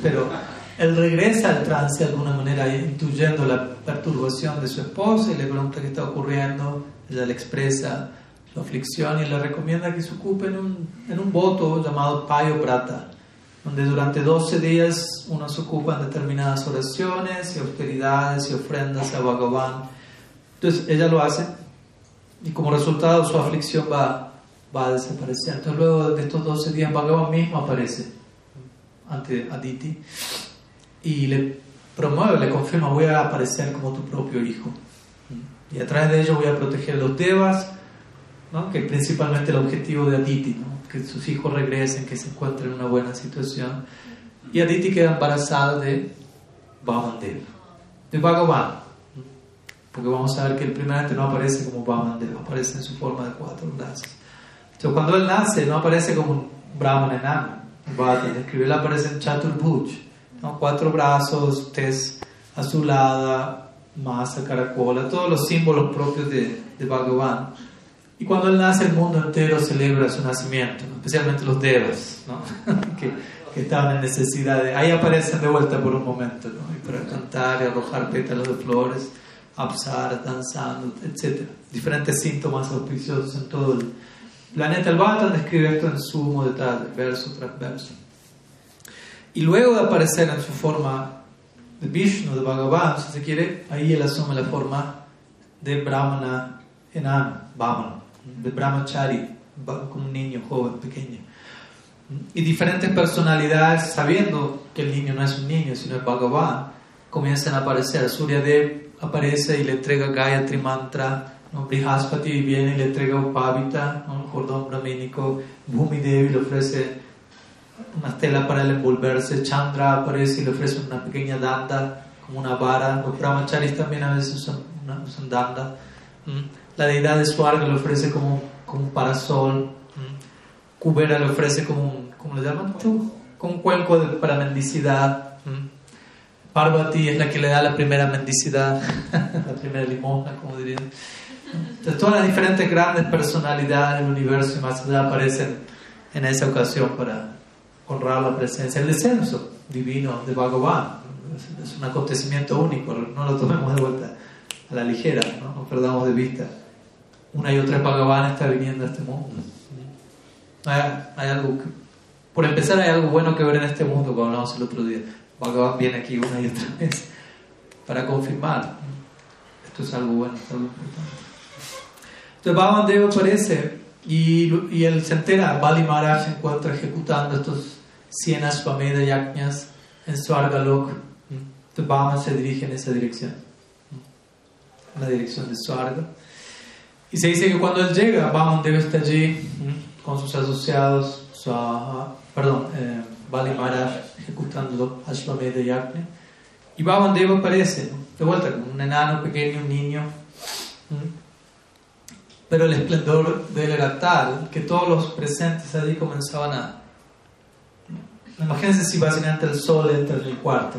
pero él regresa al trance de alguna manera intuyendo la perturbación de su esposa y le pregunta qué está ocurriendo, ella le expresa su aflicción y le recomienda que se ocupe en un, en un voto llamado Payo Prata, donde durante 12 días uno se ocupa en determinadas oraciones y austeridades y ofrendas a Bhagavan. Entonces ella lo hace y como resultado su aflicción va, va a desaparecer. Entonces luego de estos 12 días Bhagavan mismo aparece ante Aditi y le promueve, le confirma, voy a aparecer como tu propio hijo. Y a través de ello voy a proteger a los devas, ¿no? que principalmente el objetivo de Aditi, ¿no? que sus hijos regresen, que se encuentren en una buena situación. Y Aditi queda embarazada de Vamandev, de Bhagavan porque vamos a ver que el primeramente no aparece como Vamandev, aparece en su forma de cuatro brazos. Entonces, cuando él nace, no aparece como un Brahman enano. Bhati describe, él aparece en Chaturbhuj, ¿no? cuatro brazos, tez azulada, masa, caracola, todos los símbolos propios de, de Bhagavan. Y cuando él nace, el mundo entero celebra su nacimiento, especialmente los devas, ¿no? que, que, estaban en necesidad de... Ahí aparecen de vuelta por un momento, ¿no? y para cantar y arrojar pétalos de flores absar, danzando, etc. Diferentes síntomas auspiciosos en todo el planeta. El Bhattan describe esto en sumo detalle, verso tras verso. Y luego de aparecer en su forma de Vishnu, de Bhagavan, si se quiere, ahí él asume la forma de Brahmana enano, Brahmana, de Brahmachari, como un niño joven, pequeño. Y diferentes personalidades, sabiendo que el niño no es un niño, sino es Bhagavan, comienzan a aparecer. Suryadev aparece y le entrega Gayatri Mantra, ¿no? Brihaspati viene y le entrega Upavita, ¿no? un cordón brahmínico, Bhumidevi le ofrece una tela para el envolverse, Chandra aparece y le ofrece una pequeña danda, como una vara, los brahmacharis también a veces usan, una, danda, la deidad de Swarga le ofrece como, como un parasol, Kubera le ofrece como un, ¿cómo le llaman? Como un cuenco de, para mendicidad. Parvati es la que le da la primera mendicidad, la primera limosna, como dirían. Entonces, todas las diferentes grandes personalidades del universo y más allá aparecen en esa ocasión para honrar la presencia, el descenso divino de Bhagavan, es un acontecimiento único, no lo tomemos de vuelta a la ligera, no perdamos de vista. Una y otra Bhagavan está viniendo a este mundo. Hay, algo por empezar, hay algo bueno que ver en este mundo, como hablamos el otro día. Bhagavan viene aquí una y otra vez para confirmar. Esto es algo bueno, es algo importante. Entonces Bhagavan Deva aparece y, y él se entera, Bali Maharaj se encuentra ejecutando estos 100 Ashwamedha Yajnas en Swargalok. Entonces Bhagavan se dirige en esa dirección, en la dirección de Swarga. Y se dice que cuando él llega, Bhagavan Deva está allí con sus asociados, perdón, eh, Bali Maharaj ejecutando Ashwamedha Yajna. Y Bhagavan Deva aparece, de vuelta, como un enano pequeño, un niño pero el esplendor de él era tal que todos los presentes allí comenzaban a... Imagínense si básicamente el sol entra en el cuarto.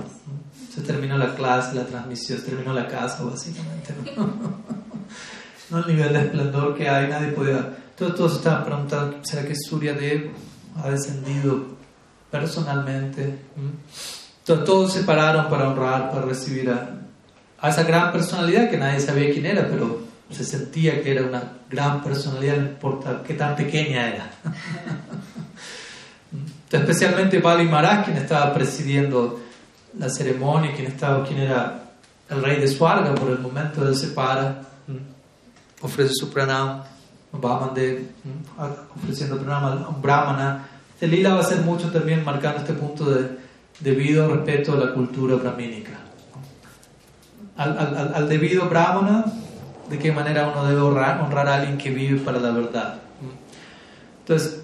Se terminó la clase, la transmisión, se terminó la casa, básicamente. ¿no? el nivel de esplendor que hay, nadie podía... Todos, todos estaban preguntando, ¿será que Surya Dev ha descendido personalmente? Entonces, todos se pararon para honrar, para recibir a, a esa gran personalidad que nadie sabía quién era, pero se sentía que era una gran personalidad, no importa qué tan pequeña era. Especialmente Bali Maharaj, quien estaba presidiendo la ceremonia, quien, estaba, quien era el rey de Swarga por el momento, él se para, ofrece su pranam, de ofreciendo pranam a un brahmana. El lila va a ser mucho también marcando este punto de debido respeto a la cultura brahmínica. Al, al, al debido brahmana de qué manera uno debe honrar, honrar a alguien que vive para la verdad. Entonces,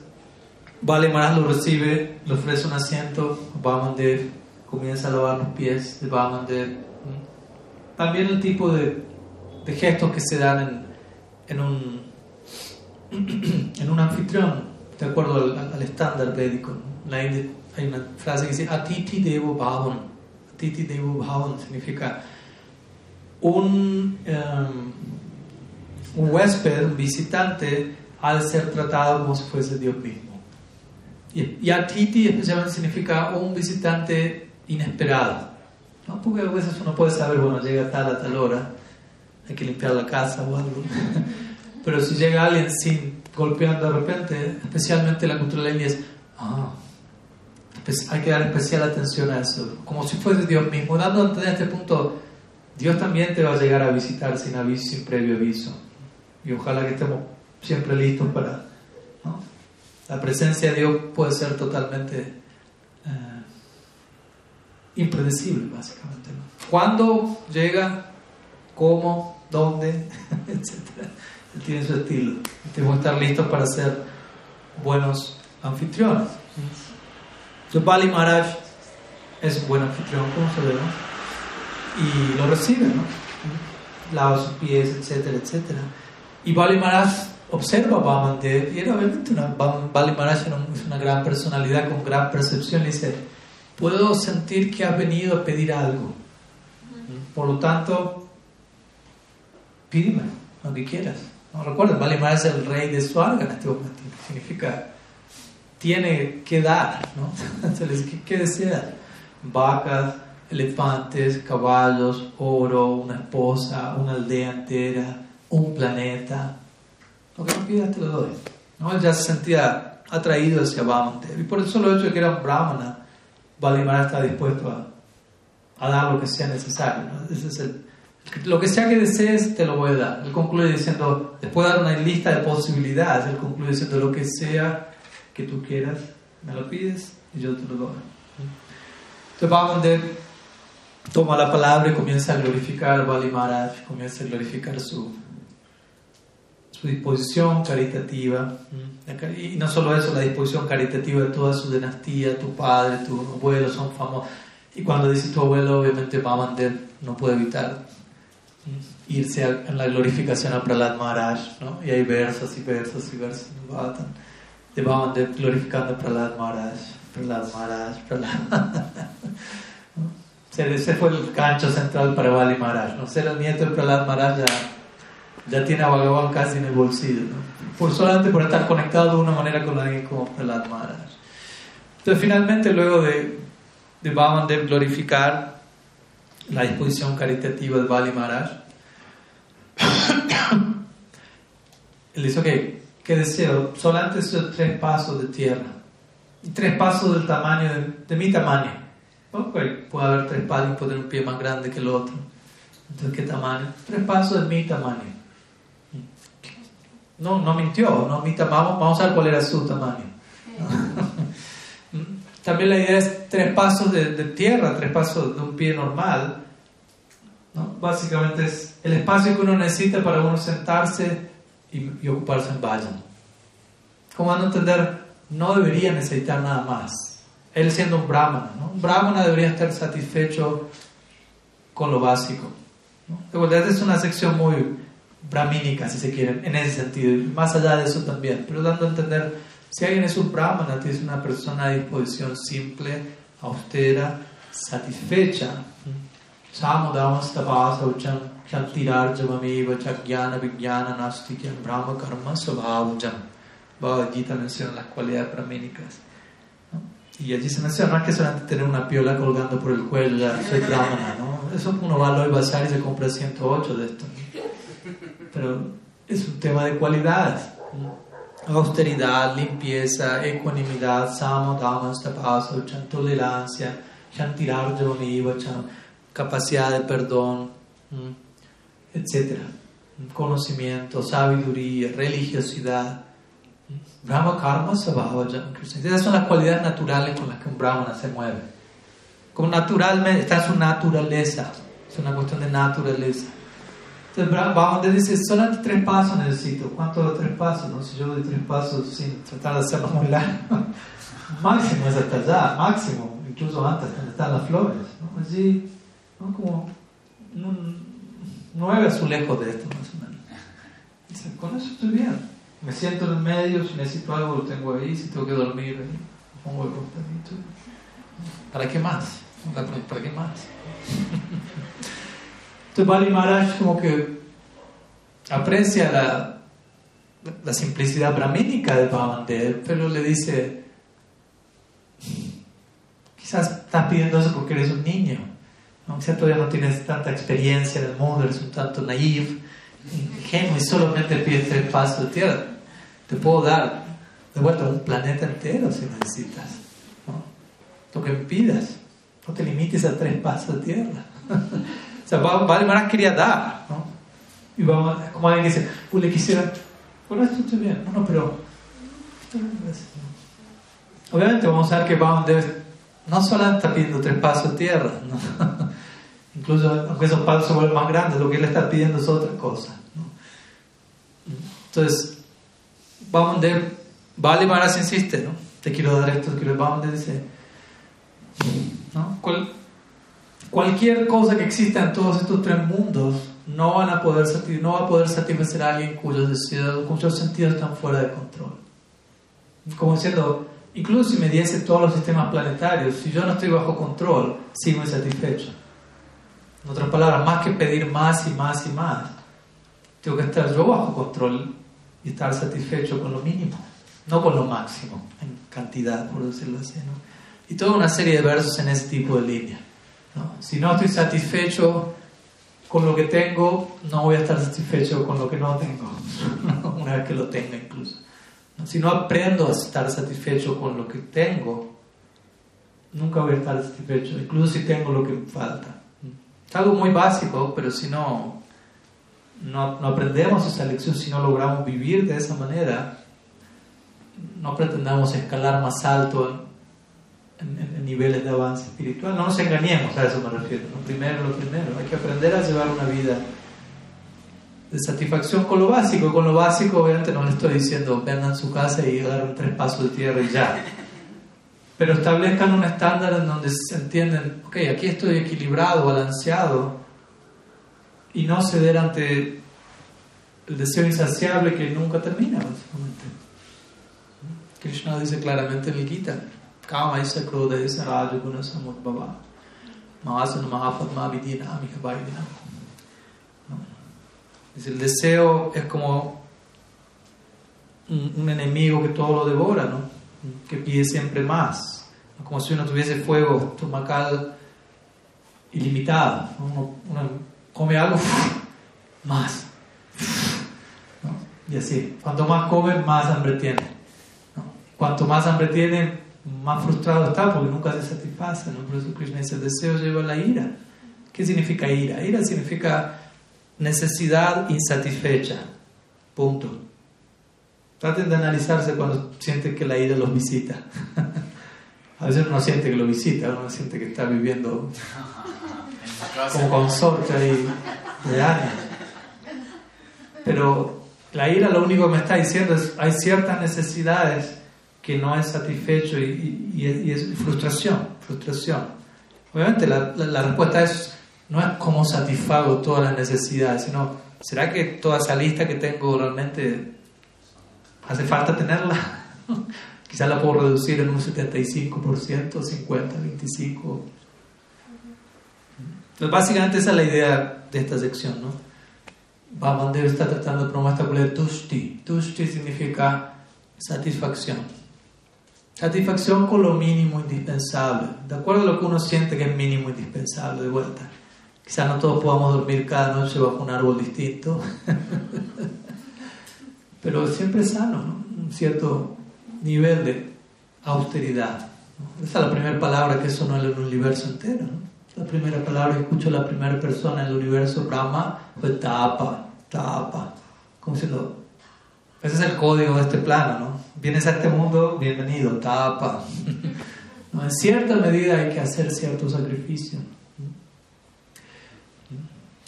Vale Maharaj lo recibe, le ofrece un asiento, Bhamandev comienza a lavar los pies de Bhamandev. También el tipo de, de gestos que se dan en, en, un, en un anfitrión, de acuerdo al, estándar védico. La hay una frase que dice Atiti Devo Bhavan. Atiti Devo Bhavan significa un, em, un huésped, un visitante, de ser tratado como si fuese Dios mismo. Y, Atiti especialmente significa un visitante inesperado. ¿no? Porque a veces uno puede saber, bueno, llega tal a tal hora, hay que limpiar la casa o algo. Pero si llega alguien sin golpear de repente, especialmente la cultura de la India es, ah, hay que dar especial atención a eso, como si fuese Dios mismo, dando a entender este punto Dios también te va a llegar a visitar sin aviso, sin previo aviso. Y ojalá que estemos siempre listos para... La presencia de Dios puede ser totalmente eh, impredecible, básicamente. ¿Cuándo llega? ¿Cómo? ¿Dónde? Etcétera. Él tiene su estilo. Tenemos que estar listos para ser buenos anfitriones. Entonces, Bali Maharaj es buen anfitrión, ¿cómo se ve? y lo recibe, ¿no? Lava sus pies, etcétera, etcétera. Y Bali Maharaj observa a Bhamandev y era obviamente una, Bali Maharaj es una gran personalidad con gran percepción. Le dice, puedo sentir que has venido a pedir algo. Por lo tanto, pídeme lo que quieras. No recuerda, Bali Maharaj es el rey de Swarga en este momento. Significa, tiene que dar, ¿no? Entonces, ¿qué, qué desea? Vacas, elefantes, caballos, oro, una esposa, una aldea entera, un planeta. Lo que no pidas te lo doy. ¿No? Él ya se sentía atraído hacia Vamandev. Y por el solo hecho de que era un brahmana, Valimara está dispuesto a, a, dar lo que sea necesario. Ese es el, lo que sea que desees, te lo voy a dar. Él concluye diciendo, después de dar una lista de posibilidades, él concluye diciendo, lo que sea que tú quieras, me lo pides y yo te lo doy. Entonces Vamandev toma la palabra y comienza a glorificar Bali Maharaj, comienza a glorificar su, su disposición caritativa. Y no solo eso, la disposición caritativa de toda su dinastía, tu padre, tu abuelo son famosos. Y cuando dice tu abuelo, obviamente Bhamandev no puede evitar irse en la glorificación a Prahlad Maharaj, ¿no? Y hay versos y versos y versos de Bhamandev glorificando a Prahlad Maharaj, Prahlad Maharaj, Prahlad. ese fue el gancho central para Bali Maharaj. ¿no? Ser el nieto de Prahlad Maharaj ya, tiene a Bhagavan casi en el bolsillo. Por solamente por estar conectado de una manera con alguien como Prahlad Maharaj. Entonces finalmente luego de, de glorificar la disposición caritativa de Bali Maharaj. Él dice, ok, ¿qué deseo? Solamente esos tres pasos de tierra. Y tres pasos del tamaño, de, mi tamaño. puede haber tres pasos y puede tener un pie más grande que el otro. Entonces, ¿qué tamaño? Tres pasos de mi tamaño. No, no mintió, no mi vamos, vamos a ver cuál era su tamaño. También la idea es tres pasos de, tierra, tres pasos de un pie normal. ¿No? Básicamente es el espacio que uno necesita para uno sentarse y, ocuparse en vayan. Como van a entender, no debería necesitar nada más. Él siendo un brahmana, un brahmana debería estar satisfecho con lo básico. ¿no? De es una sección muy brahmínica, si se quiere, en ese sentido, más allá de eso también, pero dando a entender si alguien es un brahmana, es una persona de disposición simple, austera, satisfecha. Chagyana vijnana nastikyam brahma karma svabhavajam. Bhagavad menciona las cualidades brahmínicas. Y allí se menciona, no que solamente tener una piola colgando por el cuello, ya soy brahmana, ¿no? Eso uno va a y bazar y se compra 108 de esto. Pero es un tema de cualidades austeridad, limpieza, ecuanimidad, samodamas, tapaso, tolerancia, capacidad de perdón, etc. Conocimiento, sabiduría, religiosidad. Brahma karma Esas son las cualidades naturales con las que un brahmana se mueve. Como naturalmente, está en su naturaleza. Es una cuestión de naturaleza. Entonces Bhagavan dice, solamente tres pasos necesito. ¿Cuánto de tres pasos? No? Si yo doy tres pasos sin tratar de hacerlo muy largo, máximo es hasta allá, máximo, incluso antes, donde están las flores. ¿no? Allí, como nueve azulejos de esto más o menos. Dice, con eso estoy bien. Me siento en el medio, si necesito algo lo tengo ahí, si tengo que dormir, ahí, pongo el costadito. ¿Para qué más? ¿Para qué más? Entonces Bali Maharaj como que aprecia la, la simplicidad brahmínica de Bhavandev, pero le dice, quizás estás pidiendo eso porque eres un niño, aunque todavía no tienes tanta experiencia en el mundo, eres un tanto naive, ingenuo y solamente pides tres pasos de tierra. Te puedo dar de vuelta un planeta entero si necesitas. ¿no? Lo que pidas, no te limites a tres pasos de tierra. O sea, Valdemar quería dar, ¿no? Y vamos, como alguien dice, pues le quisiera, bueno, esto está bien, no, no, pero... Obviamente vamos a ver que Baum debe, no solo está pidiendo tres pasos de tierra, ¿no? incluso aunque esos pasos se vuelven más grandes, lo que él está pidiendo es otra cosa. ¿no? Entonces, Baum de Vale Maras insiste, ¿no? Te quiero dar esto, te quiero Baum dice, ¿no? ¿Cuál, Cualquier cosa que exista en todos estos tres mundos no va a poder satisfacer a alguien cuyos deseos, cuyos sentidos están fuera de control. Como diciendo, incluso si me diese todos los sistemas planetarios, si yo no estoy bajo control, sigo insatisfecho. En otras palabras, más que pedir más y más y más, tengo que estar yo bajo control y estar satisfecho con lo mínimo, no con lo máximo, en cantidad, por decirlo así. Y toda una serie de versos en ese tipo de línea. Si no estoy satisfecho con lo que tengo, no voy a estar satisfecho con lo que no tengo, una vez que lo tenga incluso. Si no aprendo a estar satisfecho con lo que tengo, nunca voy a estar satisfecho, incluso si tengo lo que falta. Es algo muy básico, pero si no, no, no aprendemos esa lección, si no logramos vivir de esa manera, no pretendamos escalar más alto en, niveles de avance espiritual. No nos engañemos, a eso me refiero. Lo primero, lo primero, hay que aprender a llevar una vida de satisfacción con lo básico. Con lo básico, obviamente, no le estoy diciendo vendan su casa y un tres pasos de tierra y ya. Pero establezcan un estándar en donde se entienden, ok, aquí estoy equilibrado, balanceado, y no ceder ante el deseo insaciable que nunca termina, básicamente. Krishna dice claramente en el Gita Kama esa krodha esa rajaguna samudbhava. Mahasana mahafatma vidina El deseo es como un, enemigo que todo lo devora, ¿no? que pide siempre más. Como si uno tuviese fuego estomacal ilimitada. Uno, come algo, más. Y así, cuanto más come, más hambre tiene. Cuanto más hambre tiene, más frustrado está porque nunca se satisface. dice, el deseo lleva la ira. ¿Qué significa ira? Ira significa necesidad insatisfecha. Punto. Traten de analizarse cuando sienten que la ira los visita. A veces uno siente que lo visita, uno siente que está viviendo como consorte ahí de años. Pero la ira lo único que me está diciendo es hay ciertas necesidades que no es satisfecho y, es frustración, frustración. Obviamente la, la, respuesta es, no es cómo satisfago todas las necesidades, sino, ¿será que toda esa lista que tengo realmente hace falta tenerla? Quizás la puedo reducir en un 75%, 50, 25. Entonces, básicamente esa es la idea de esta sección, ¿no? Bhavandev está tratando de promover esta cualidad tushti. Tushti significa satisfacción. Satisfacción con lo mínimo indispensable, de acuerdo a lo que uno siente que es mínimo indispensable, de vuelta. Quizás no todos podamos dormir cada noche bajo un árbol distinto, pero siempre sano, ¿no? un cierto nivel de austeridad. Esa es la primera palabra que sonó en el universo entero. La primera palabra que escucho la primera persona en el universo Brahma fue tapa, tapa, como diciendo, ese es el código de este plano, ¿no? Vienes a este mundo, bienvenido, tapa. ¿No? En cierta medida hay que hacer cierto sacrificio.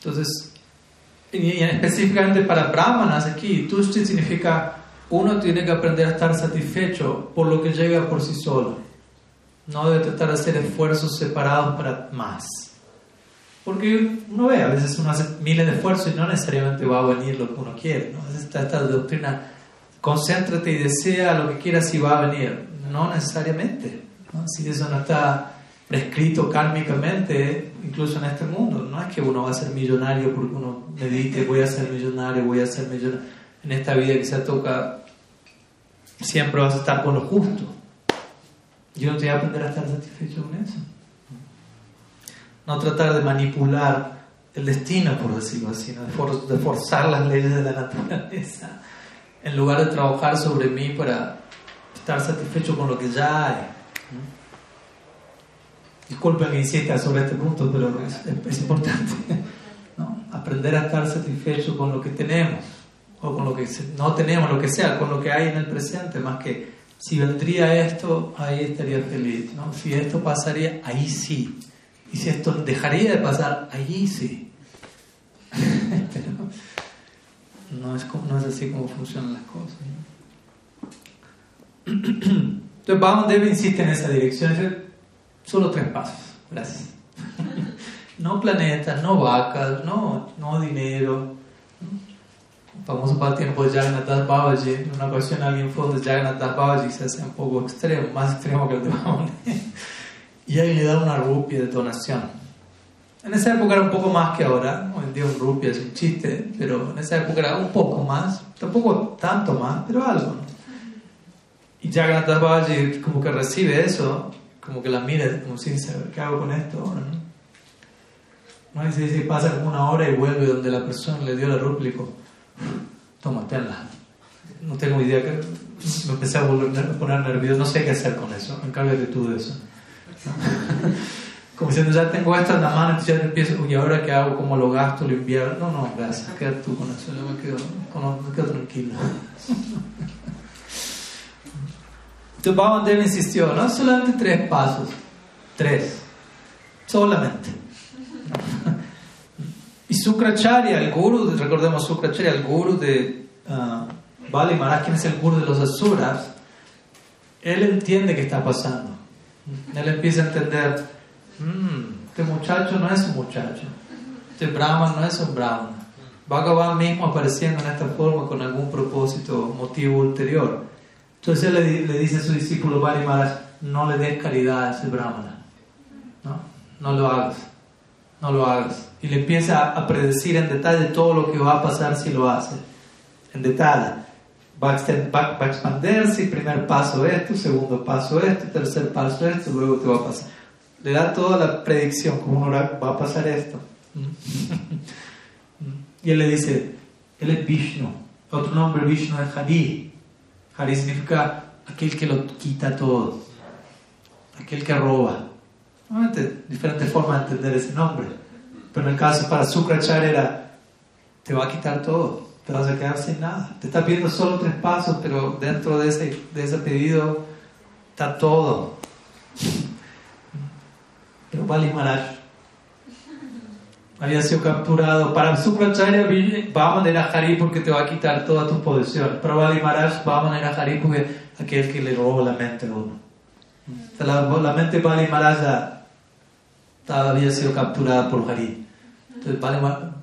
Entonces, y específicamente para brahmanas aquí, tushti significa uno tiene que aprender a estar satisfecho por lo que llega por sí solo. No debe tratar de hacer esfuerzos separados para más. Porque uno ve, a veces uno hace miles de esfuerzos y no necesariamente va a venir lo que uno quiere. ¿no? A veces está esta doctrina, concéntrate y desea lo que quieras y va a venir. No necesariamente. Si eso no está prescrito kármicamente, incluso en este mundo, no es que uno va a ser millonario porque uno medite, voy a ser millonario, voy a ser millonario. En esta vida que se toca, siempre vas a estar con lo justo. Yo no te voy a aprender a estar satisfecho con eso no tratar de manipular el destino, por decirlo así, de, forzar las leyes de la naturaleza, en lugar de trabajar sobre mí para estar satisfecho con lo que ya hay. Disculpen que insista sobre este punto, pero es, importante aprender a estar satisfecho con lo que tenemos, o con lo que no tenemos, lo que sea, con lo que hay en el presente, más que si vendría esto, ahí estaría feliz. ¿no? Si esto pasaría, ahí sí. Y si esto dejaría de pasar, allí sí. Pero no es, no es así como funcionan las cosas. Entonces, vamos, debe insistir en esa dirección. Solo tres pasos. Gracias. No planetas, no vacas, no, no dinero. El famoso tiempo de Jagannath Babaji. En una ocasión alguien fue donde Jagannath Babaji se hace un poco extremo, más extremo que el de Babaji y alguien le da una rupia de donación. En esa época era un poco más que ahora, hoy en día un rupia es un chiste, pero en esa época era un poco más, tampoco tanto más, pero algo. Y Jagannath Babaji como que recibe eso, como que la mira como sin saber qué hago con esto ahora, ¿no? ¿No? Y se dice, pasa como una hora y vuelve donde la persona le dio la dijo, toma, tenla. No tengo idea, que me empecé a, poner nervioso, no sé qué hacer con eso, encárgate tú de eso. Como diciendo, ya tengo esto en la mano, entonces ya empiezo, y ahora qué hago, cómo lo gasto, lo invierno. No, no, gracias, quédate tú con eso, yo me quedo, me quedo tranquilo. Entonces Bhavandev insistió, no solamente tres pasos, tres, solamente. Y Sukracharya, el guru, recordemos Sukracharya, el guru de uh, Bali Maharaj, quien es el guru de los asuras, él entiende qué está pasando. Él empieza a entender, mmm, este muchacho no es un muchacho, este Brahman no es un Brahman. Bhagavan mismo apareciendo en esta forma con algún propósito, motivo ulterior. Entonces él le, dice a su discípulo Bari no le des caridad a ese Brahmana, ¿no? no lo hagas, no lo hagas. Y le empieza a predecir en detalle todo lo que va a pasar si lo hace, en detalle va a, expandirse, primer paso esto, segundo paso esto, tercer paso esto, luego te va a pasar. le da toda la predicción, como va a pasar esto. y él le dice, él es Vishnu, otro nombre Vishnu es Hari. Hari significa aquel que lo quita todo, aquel que roba. Obviamente, diferentes formas de entender ese nombre. Pero en el caso para Sukracharya era, te va a quitar todo, te vas a quedar sin nada. Te está pidiendo solo tres pasos, pero dentro de ese, de ese pedido está todo. Pero Bali Maharaj había sido capturado. Para Sukracharya va a manera Hari porque te va a quitar toda tu posesión. Bali Maharaj va a manera Hari porque aquel que le roba la mente a uno. La, la mente de Bali Maharaj había sido capturada por Hari. Entonces Bali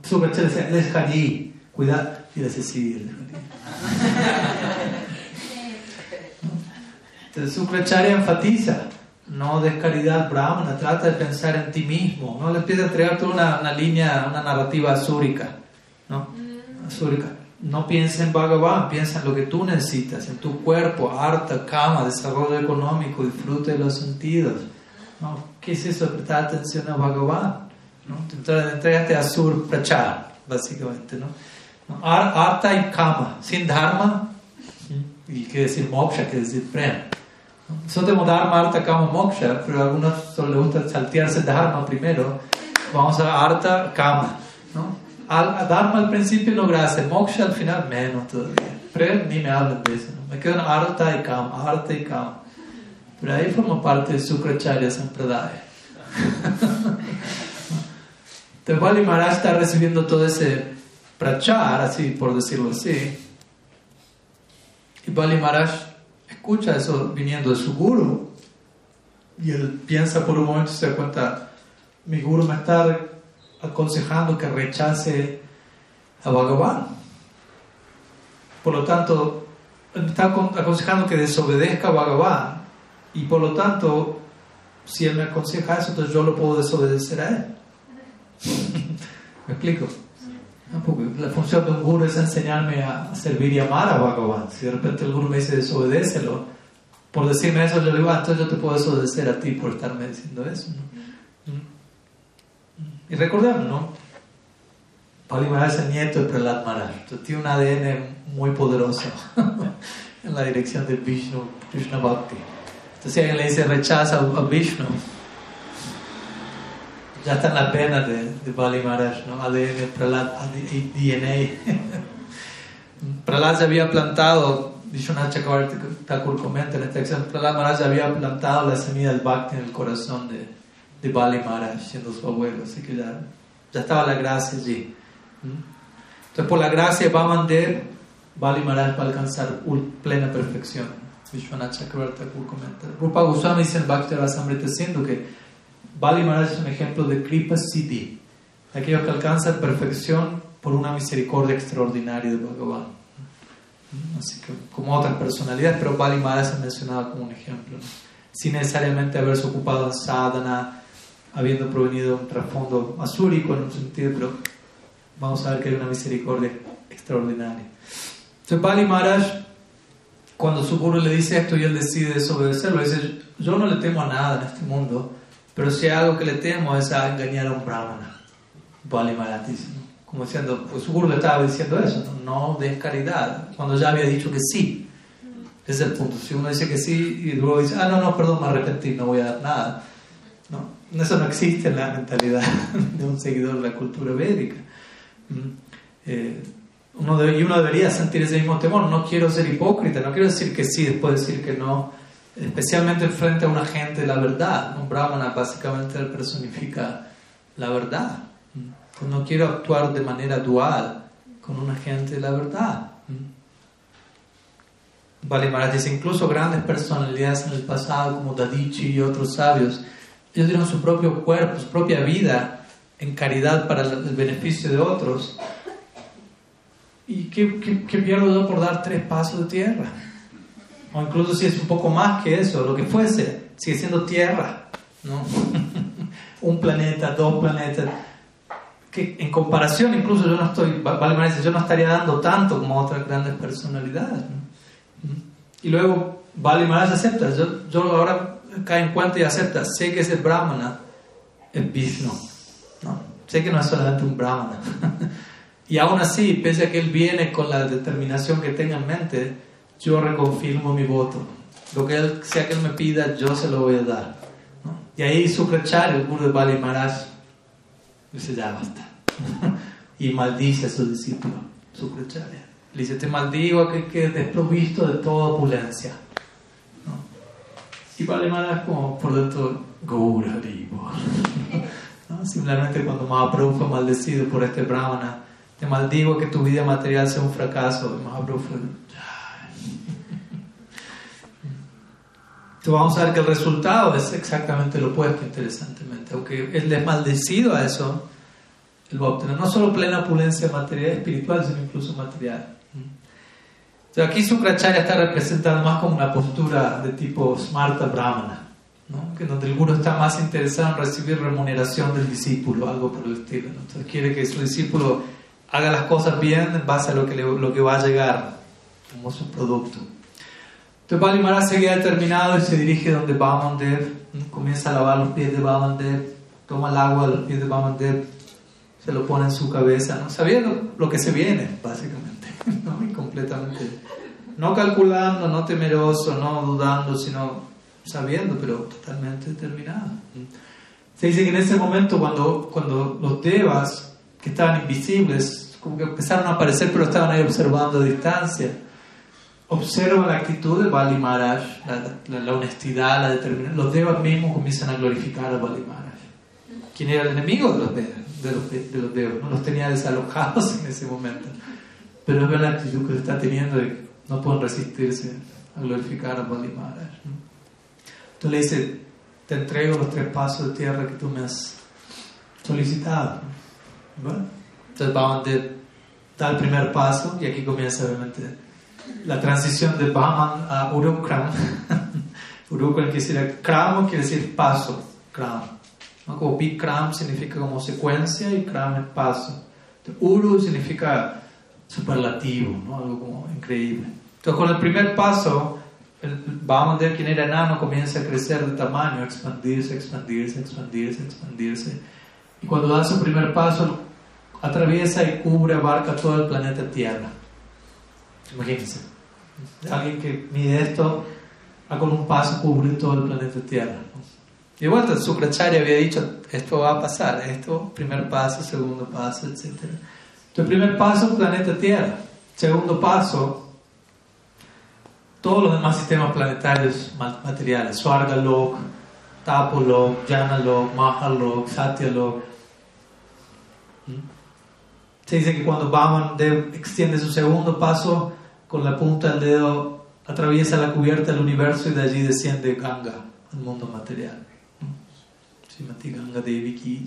Sukracharya dice, él es Hari, cuidado. Y dice, sí, él es Hari. Entonces Sukracharya enfatiza no des caridad brahmana, trata de pensar en ti mismo, no le a entregar toda una, una, línea, una narrativa azúrica, ¿no? Azúrica. No piensa en Bhagavan, piensa en lo que tú necesitas, en tu cuerpo, harta, cama, desarrollo económico, disfrute de los sentidos. ¿no? ¿Qué es eso? Prestar atención a Bhagavan. ¿no? Entonces, entregaste a Sur Prachar, básicamente. ¿no? Arta y kama, sin dharma, y quiere decir moksha, quiere decir prem. Nosotros Dharma, Arta, Kama, Moksha, pero a algunos solo les gusta saltearse Dharma primero. Vamos a Arta, Kama. ¿no? Al, Dharma al principio gracias, Moksha al final menos todavía. Pero ni me hablan de eso. ¿no? Me quedan Arta y Kama, Arta y Kama. Pero ahí forma parte de Sukracharya Sampradaya. Entonces Bali Maharaj está recibiendo todo ese prachar, así por decirlo así. Y Bali Maharaj escucha eso viniendo de su guru y él piensa por un momento y se da cuenta, mi guru me está aconsejando que rechace a Bhagavan. Por lo tanto, me está aconsejando que desobedezca a Bhagavan y por lo tanto, si él me aconseja eso, entonces yo lo puedo desobedecer a él. ¿Me explico? La función de un guru es enseñarme a servir y amar a Bhagavan. Si de repente el guru me dice desobedécelo, por decirme eso, yo le digo, ah, entonces yo te puedo desobedecer a ti por estarme diciendo eso. Y recordemos, ¿no? Pali Maharaj es el nieto de Prahlad Maharaj. Entonces tiene un ADN muy poderoso en la dirección de Vishnu, Krishna Bhakti. Entonces si alguien le dice rechaza a Vishnu, ya está en la pena de, de Bali Maharaj, ¿no? ADN, Prahlad, DNA. Prahlad se había plantado, Vishwanath Chakravarti Thakur comenta en esta sección, Prahlad Maharaj había plantado la semilla del Bhakti en el corazón de, de Bali Maharaj, siendo su abuelo, así que ya, ya estaba la gracia allí. Entonces, por la gracia de Vamandev, Bali Maharaj va a alcanzar plena perfección. Vishwanath Chakravarti Thakur comenta. Rupa Goswami dice en Bhakti Rasamrita siendo que Bali Maharaj es un ejemplo de Kripa Siddhi, aquellos que alcanzan perfección por una misericordia extraordinaria de Bhagavan. Así que, como otras personalidades, pero Bali Maharaj es mencionado como un ejemplo, sin necesariamente haberse ocupado en sadhana, habiendo provenido de un trasfondo asúrico en un sentido, pero vamos a ver que hay una misericordia extraordinaria. Entonces, Bali Maharaj, cuando su guru le dice esto y él decide desobedecerlo, dice: Yo no le temo a nada en este mundo pero si hay algo que le temo es a engañar a un brahmana. Vale malatísimo. Como diciendo, pues su guru le estaba diciendo eso, no, no des caridad, cuando ya había dicho que sí. Ese es el punto. Si uno dice que sí y luego dice, ah, no, no, perdón, me arrepentí, no voy a dar nada. No, eso no existe en la mentalidad de un seguidor de la cultura védica. Mm. Eh, uno y uno debería sentir ese mismo temor. No quiero ser hipócrita, no quiero decir que sí, después decir que no especialmente frente a un agente de la verdad. Un brahmana básicamente personifica la verdad. Pues no quiero actuar de manera dual con un agente de la verdad. Vale, Maharaj dice, incluso grandes personalidades en el pasado como Dadichi y otros sabios, ellos dieron su propio cuerpo, su propia vida en caridad para el beneficio de otros. ¿Y qué, qué, qué pierdo yo por dar tres pasos de tierra? O incluso si es un poco más que eso, lo que fuese, sigue siendo tierra, ¿no? un planeta, dos planetas, que en comparación incluso yo no estoy, vale, yo no estaría dando tanto como otras grandes personalidades. ¿no? Y luego Vale Maharaj acepta, yo, yo ahora cae en cuenta y acepta, sé que ese brahmana es Vishnu, ¿no? sé que no es solamente un brahmana. y aún así, pese a que él viene con la determinación que tenga en mente, yo reconfirmo mi voto. Lo que él, sea que él me pida, yo se lo voy a dar. Y ahí Sukracharya, el guru de Bali dice, ya basta. y maldice a su discípulo, Sukracharya. Le dice, te maldigo que quede desprovisto de toda opulencia. Y Bali como por dentro, Gaura ¿no? Simplemente cuando Mahaprabhu fue maldecido por este brahmana, te maldigo que tu vida material sea un fracaso. Mahaprabhu fue, Entonces vamos a ver que el resultado es exactamente lo opuesto, interesantemente. Aunque él es maldecido a eso, él va a obtener no solo plena opulencia material, espiritual, sino incluso material. Entonces aquí Sukracharya está representado más como una postura de tipo Smarta Brahmana, ¿no? que donde el guru está más interesado en recibir remuneración del discípulo, algo por el estilo. Entonces quiere que su discípulo haga las cosas bien en base a lo que, lo que va a llegar como su producto. Entonces Bali Maharaj seguía determinado y se dirige donde Vamandev, comienza a lavar los pies de Vamandev, toma el agua de los pies de Vamandev, se lo pone en su cabeza, ¿no? sabiendo lo que se viene, básicamente, ¿no? y completamente, no calculando, no temeroso, no dudando, sino sabiendo, pero totalmente determinado. Se dice que en ese momento, cuando, cuando los devas, que estaban invisibles, como que empezaron a aparecer, pero estaban ahí observando a distancia, observa la actitud de Bali Maharaj, la, honestidad, la determinación. Los devas mismos comienzan a glorificar a Bali Maharaj. ¿Quién era el enemigo de los devas? De los, de los devas ¿no? Los tenía desalojados en ese momento. Pero es la actitud que está teniendo y no pueden resistirse a glorificar a Bali Maharaj. Entonces le dice, te entrego los tres pasos de tierra que tú me has solicitado. Bueno, entonces vamos a dar el primer paso y aquí comienza obviamente la transición de Brahman a Urukram. Urukram quiere decir Kram, quiere decir paso, Kram. ¿No? Como Bikram significa como secuencia y Kram es paso. Uru significa superlativo, ¿no? algo como increíble. Entonces con el primer paso, el ver quien era enano, comienza a crecer de tamaño, expandirse, expandirse, expandirse, expandirse. Y cuando da su primer paso, atraviesa y cubre, abarca todo el planeta Tierra. Imagínense, alguien que mide esto, a con un paso cubrir todo el planeta Tierra. Y vuelta, Sukracharya había dicho, esto va a pasar, esto, primer paso, segundo paso, etc. Entonces, primer paso, planeta Tierra. Segundo paso, todos los demás sistemas planetarios materiales, Swargalok, Tapolok, Janalok, Mahalok, Satyalok. Se dice que cuando Vaman extiende su segundo paso, con la punta del dedo atraviesa la cubierta del universo y de allí desciende Ganga, al mundo material. Srimati Ganga Devi Ki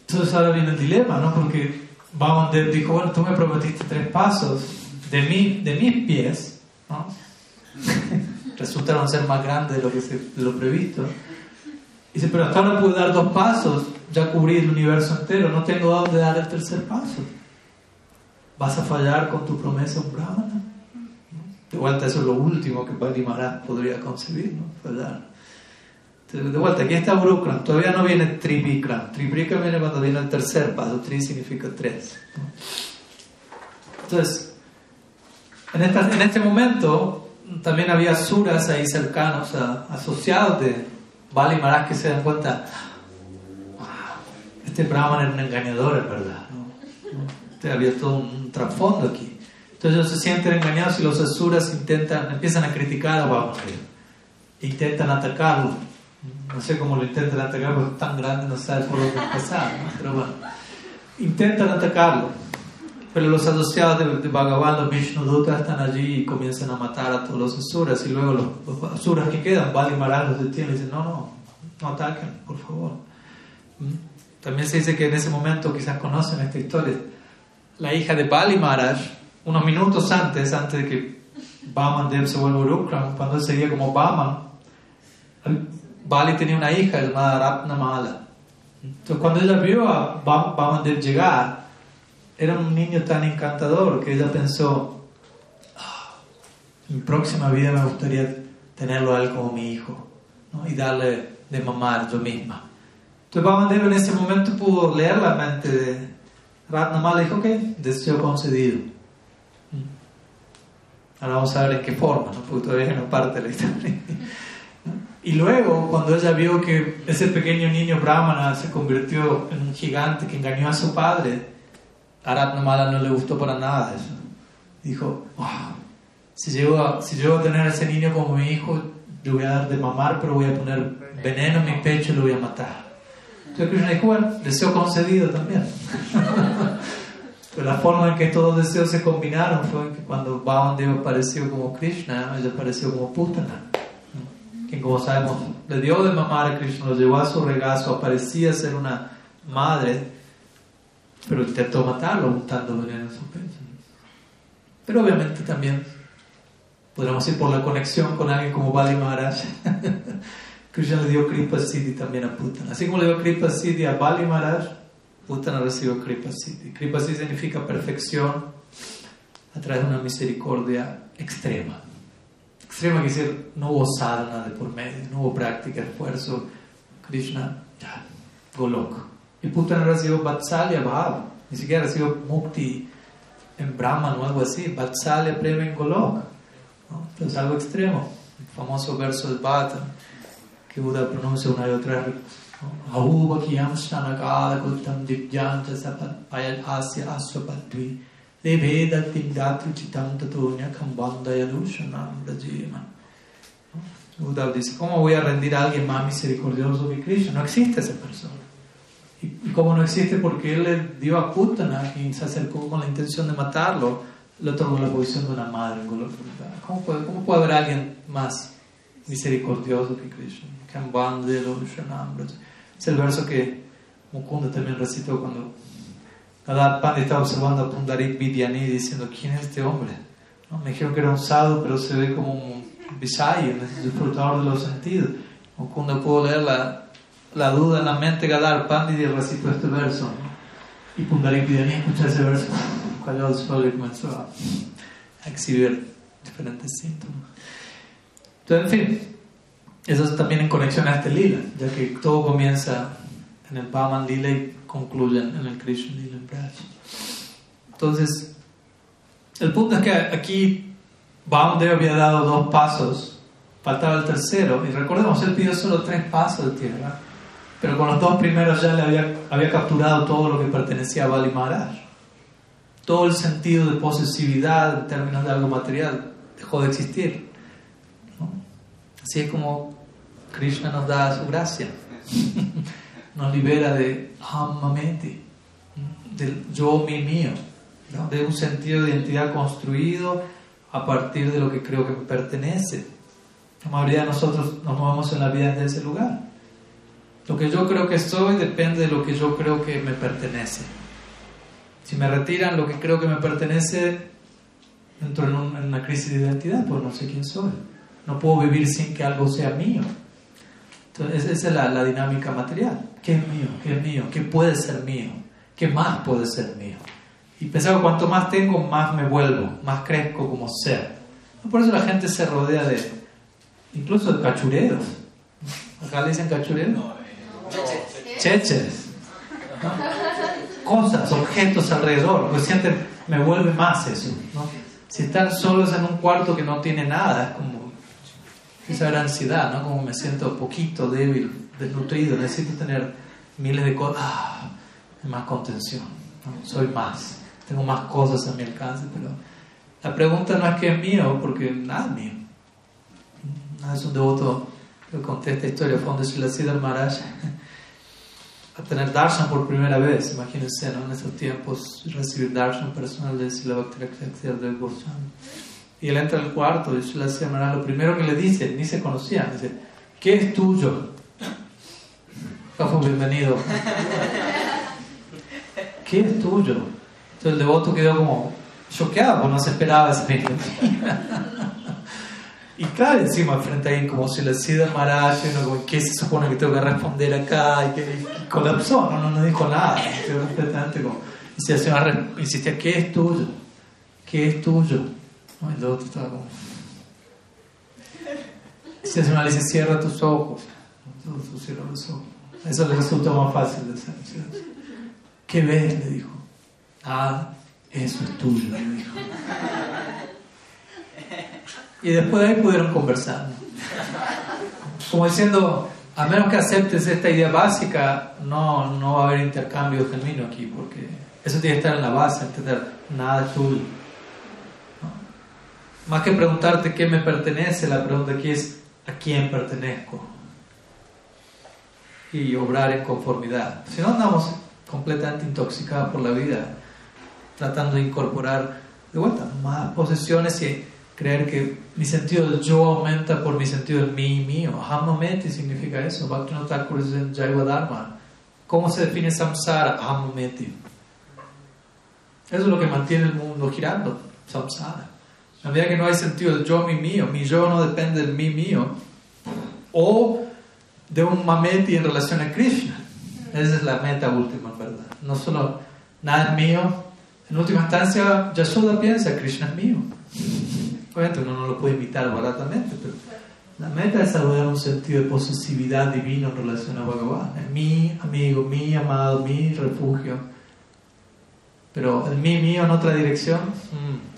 Entonces ahora viene el dilema, ¿no? Porque Vamandev dijo, bueno, tú me prometiste tres pasos de, mi, de mis pies, ¿no? Resultaron ser más grandes de lo, que se, de lo previsto. Dice, pero hasta ahora pude dar dos pasos, ya cubrí el universo entero, no tengo dónde dar el tercer paso. ¿Vas a fallar con tu promesa un brahmana? De vuelta, eso es lo último que Maharaj podría concebir, ¿no? Fallar. De vuelta, aquí está Urukram, todavía no viene Tripikram. Tripikram viene cuando viene el tercer paso, Tri significa tres. Entonces, en, en, este momento también había suras ahí cercanos, asociados de Bali que se dan cuenta, ah, este brahman era un engañador, es verdad. ¿no? Había todo un trasfondo aquí. Entonces ellos se sienten engañados y los asuras intentan, empiezan a criticar a Vamahdev. Intentan atacarlo. No sé cómo lo intentan atacar porque es tan grande, no sabe por dónde empezar. Pero bueno, intentan atacarlo. Pero los asociados de, de Bhagavan, los están allí y comienzan a matar a todos los asuras. Y luego los, los asuras que quedan, Maharaj los detienen y dicen: No, no, no ataquen, por favor. ¿Mm? También se dice que en ese momento, quizás conocen esta historia, la hija de Bali Maharaj, unos minutos antes, antes de que Baman Dev se vuelva Urukram, cuando él seguía como Baman, Bali tenía una hija llamada Ratna Mala. Entonces, cuando ella vio a Baman Dev llegar, era un niño tan encantador que ella pensó: ah, en mi próxima vida me gustaría tenerlo a él como mi hijo ¿no? y darle de mamar yo misma. Entonces Bhamandeva en ese momento pudo leer la mente de Ratnamala dijo, ok, deseo concedido. Ahora vamos a ver en qué forma, ¿no? porque todavía no parte de la historia. Y luego, cuando ella vio que ese pequeño niño brahmana se convirtió en un gigante que engañó a su padre, a Ratnamala no le gustó para nada eso. Dijo, si, llego a, a tener a ese niño como mi hijo, le voy a dar de mamar, pero voy a poner veneno en mi pecho y lo voy a matar. Entonces Krishna dijo, bueno, deseo concedido también. Pero la forma en que todos los deseos se combinaron fue que cuando Bhavandeva apareció como Krishna, ella apareció como Putana quien como sabemos le dio de mamar a Krishna, lo llevó a su regazo, parecía ser una madre, pero intentó matarlo untando veneno en su pecho. Pero obviamente también podríamos ir por la conexión con alguien como Bali Maharaj. Krishna le dio Kripa Siddhi también a Putana. Así como le dio Kripa Siddhi a Bali Maharaj, Putana recibió Kripa Siddhi. Kripa Siddhi significa perfección a través de una misericordia extrema extrema que decir, no hubo sadhana de por medio, no hubo práctica, esfuerzo. Krishna, ya, Golok. Y Putana recibió Vatsalya Bhav, ni siquiera recibió Mukti en Brahman o algo así, Vatsalya Prema en Golok. ¿no? Entonces algo extremo. El famoso verso del Bhattan que Buda pronuncia una y otra vez. Dice, ¿cómo voy a rendir a alguien más misericordioso que Krishna? No existe esa persona. Y, como no existe porque él le dio a Putana y se acercó con la intención de matarlo, le tomó la posición de una madre ¿Cómo puede, ¿Cómo puede haber alguien más misericordioso que Krishna? Es el verso que Mukunda también recitó cuando cada Pandit estaba observando a Pundarik Vidyani diciendo, ¿quién es este hombre? ¿No? Me dijeron que era un sadhu, pero se ve como un visaya, un disfrutador de los sentidos. Cuando pudo leer la, la, duda en la mente, Gadar Pandit y recitó este verso. Y Pundarik Vidyani escuchó ese verso, cayó al suelo y comenzó a, exhibir diferentes síntomas. Entonces, en fin, eso es también en conexión a este lila, ya que todo comienza en el Bhaman Lila y concluyen en el Krishna Lila Entonces, el punto es que aquí Bhamandev había dado dos pasos, faltaba el tercero, y recordemos, él pidió solo tres pasos de tierra, pero con los dos primeros ya le había, había capturado todo lo que pertenecía a Bali Maharaj. Todo el sentido de posesividad en términos de algo material dejó de existir. Así es como Krishna nos da su gracia. nos libera de hamameti, del yo, mi, mío, de un sentido de identidad construido a partir de lo que creo que me pertenece. La mayoría de nosotros nos movemos en la vida desde ese lugar. Lo que yo creo que soy depende de lo que yo creo que me pertenece. Si me retiran lo que creo que me pertenece, entro en, en una crisis de identidad, pues no sé quién soy. No puedo vivir sin que algo sea mío. Entonces, esa es la, la, dinámica material. ¿Qué es mío? ¿Qué es mío? ¿Qué puede ser mío? ¿Qué más puede ser mío? Y pensaba, cuanto más tengo, más me vuelvo, más crezco como ser. Por eso la gente se rodea de, incluso de cachureros. ¿Acá le dicen cachureros? Cheches. Cosas, objetos alrededor. Pues sienten, me vuelve más eso. ¿no? Si están solos en un cuarto que no tiene nada, es como esa gran ansiedad, ¿no? Como me siento poquito, débil, desnutrido, necesito tener miles de cosas, ah, más contención, soy más, tengo más cosas a mi alcance, pero la pregunta no es que es mío, porque nada es mío. Nada es un devoto que conté esta historia, fue donde Siddhar Maharaj a tener darshan por primera vez, imagínense, ¿no? En esos tiempos recibir darshan personal de Sila Bhakti de Goswami. Y él entra al cuarto y Shila Maharaj lo primero que le dice, ni se conocían, dice, ¿qué es tuyo? Fue bienvenido. ¿Qué es tuyo? Entonces el devoto quedó como choqueado, porque no se esperaba ese Y claro, encima frente a él como si le decía Maharaj, ¿no? ¿qué se supone que tengo que responder acá? Y, que, colapsó, no, no, dijo nada. Como, y se insistía, ¿qué es tuyo? ¿Qué es tuyo? El otro estaba como... Si es una dice, cierra tus ojos. Entonces, cierra los ojos. Eso le resulta más fácil de hacer. ¿Qué ves? Le dijo. Ah, eso es tuyo, le dijo. Y después de ahí pudieron conversar. Como diciendo, a menos que aceptes esta idea básica, no, no va a haber intercambio genuino aquí, porque eso tiene que estar en la base, entender, nada es tuyo. Más que preguntarte qué me pertenece, la pregunta aquí es, ¿a quién pertenezco? Y obrar en conformidad. Si no andamos completamente intoxicados por la vida, tratando de incorporar de vuelta más posesiones y creer que mi sentido del yo aumenta por mi sentido del mí y mío. Hamameti significa eso. Bhaktivinoda Thakur en Jaiva. ¿Cómo se define samsara? Hamameti. Eso es lo que mantiene el mundo girando, samsara. A medida que no hay sentido del yo, mi mío, mi yo no depende del mí mío, o de un mameti en relación a Krishna. Esa es la meta última, ¿verdad? No solo nada es mío. En última instancia, Yasoda piensa, Krishna es mío. Obviamente uno no lo puede imitar baratamente, pero la meta es desarrollar un sentido de posesividad divino en relación a Bhagavan. Es mi amigo, mi amado, mi refugio. Pero el mí mío en otra dirección. Mm.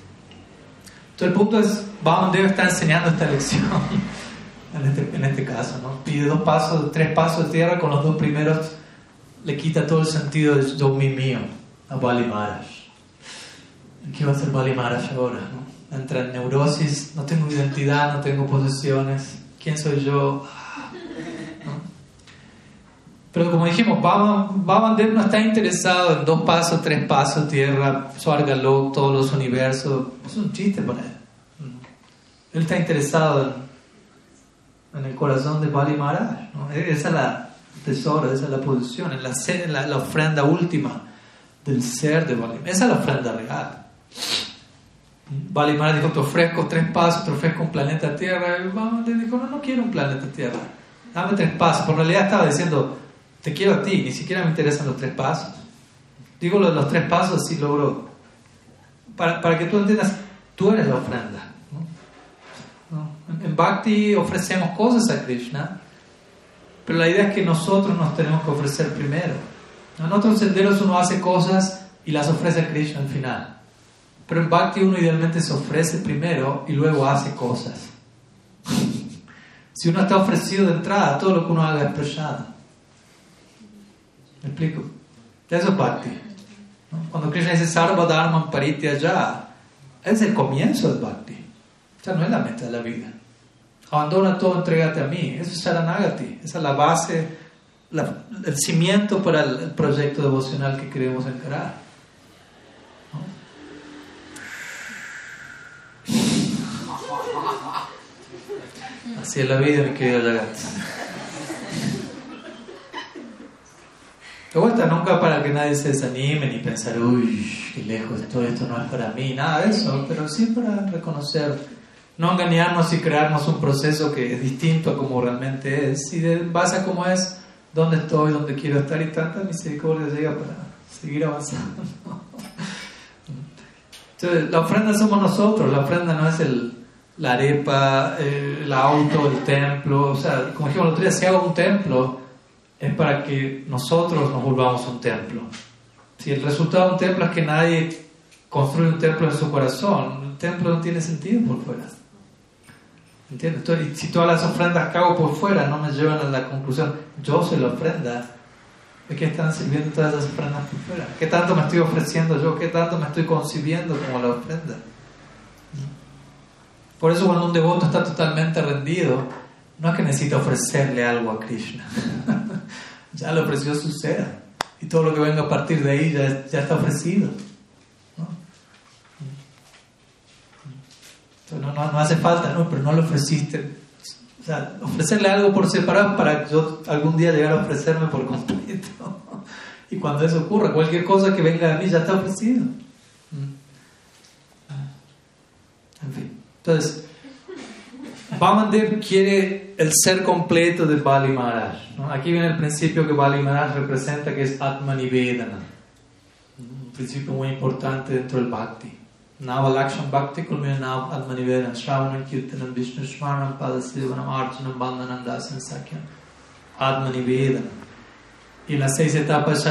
Entonces el punto es, debe está enseñando esta lección. en, este, en este caso, ¿no? Pide dos pasos, tres pasos de tierra, con los dos primeros le quita todo el sentido de yo, mi mío, a Bali Maharaj. ¿Qué va a hacer Bali Maharaj ahora? ¿no? entra en neurosis, no tengo identidad, no tengo posesiones, ¿quién soy yo? Pero como dijimos, Babandev no está interesado en dos pasos, tres pasos, tierra, Swargalok, todos los universos. Es un chiste para él. Él está interesado en, el corazón de Bali Maharaj. Esa es la tesoro, esa es la posición, en la, la, ofrenda última del ser de Bali. Esa es la ofrenda real. Valimara dijo, te ofrezco tres pasos, te ofrezco un planeta Tierra. Y dijo, no, no quiero un planeta Tierra. Dame tres pasos. Por realidad estaba diciendo, te quiero a ti, ni siquiera me interesan los tres pasos. Digo lo de los tres pasos, así logro. Para, para que tú entiendas, tú eres la ofrenda. En Bhakti ofrecemos cosas a Krishna, pero la idea es que nosotros nos tenemos que ofrecer primero. En otros senderos uno hace cosas y las ofrece a Krishna al final. Pero en Bhakti uno idealmente se ofrece primero y luego hace cosas. si uno está ofrecido de entrada, todo lo que uno haga es prashada. ¿Me explico? Eso es Bhakti. Cuando Krishna dice Sarva Dharma ya es el comienzo del Bhakti. O no es la meta de la vida. Abandona todo, entrégate a mí. Eso es Sharanagati. Esa es la base, el cimiento para el, proyecto devocional que queremos encarar. Así es la vida, mi querido Jagat. De vuelta, nunca para que nadie se desanime ni pensar, uy, qué lejos estoy, esto no es para mí, nada de eso, pero sí para reconocer, no engañarnos y crearnos un proceso que es distinto a como realmente es, y de base a cómo es, dónde estoy, dónde quiero estar, y tanta misericordia llega para seguir avanzando. Entonces, la ofrenda somos nosotros, la ofrenda no es el, la arepa, el auto, el templo. O sea, como dijimos el otro día, si hago un templo, es para que nosotros nos volvamos un templo. Si el resultado de un templo es que nadie construye un templo en su corazón, el templo no tiene sentido por fuera. ¿Entiendes? Entonces, si todas las ofrendas que hago por fuera no me llevan a la conclusión, yo soy la ofrenda, ¿de qué están sirviendo todas esas ofrendas por fuera? ¿Qué tanto me estoy ofreciendo yo? ¿Qué tanto me estoy concibiendo como la ofrenda? Por eso cuando un devoto está totalmente rendido, no es que necesita ofrecerle algo a Krishna. ya le ofreció su ser. Y todo lo que venga a partir de ahí ya, ya está ofrecido. ¿no? No, no, hace falta, no, pero no le ofreciste. O sea, ofrecerle algo por separado para que yo algún día llegar a ofrecerme por completo. y cuando eso ocurra, cualquier cosa que venga de mí ya está ofrecido. En fin. Entonces, Vamandev quiere el ser completo de Bali Maharaj. Aquí viene el principio que Bali Maharaj representa, que es Atmanivedana. Un principio muy importante dentro del Bhakti. Nava Lakshman Bhakti Kulmina Nav Atmanivedan Shravanam Kirtanam Vishnu Shmaranam Padasivanam Arjunam Bandhanam Dasan Sakyam Atmanivedan y las seis etapas de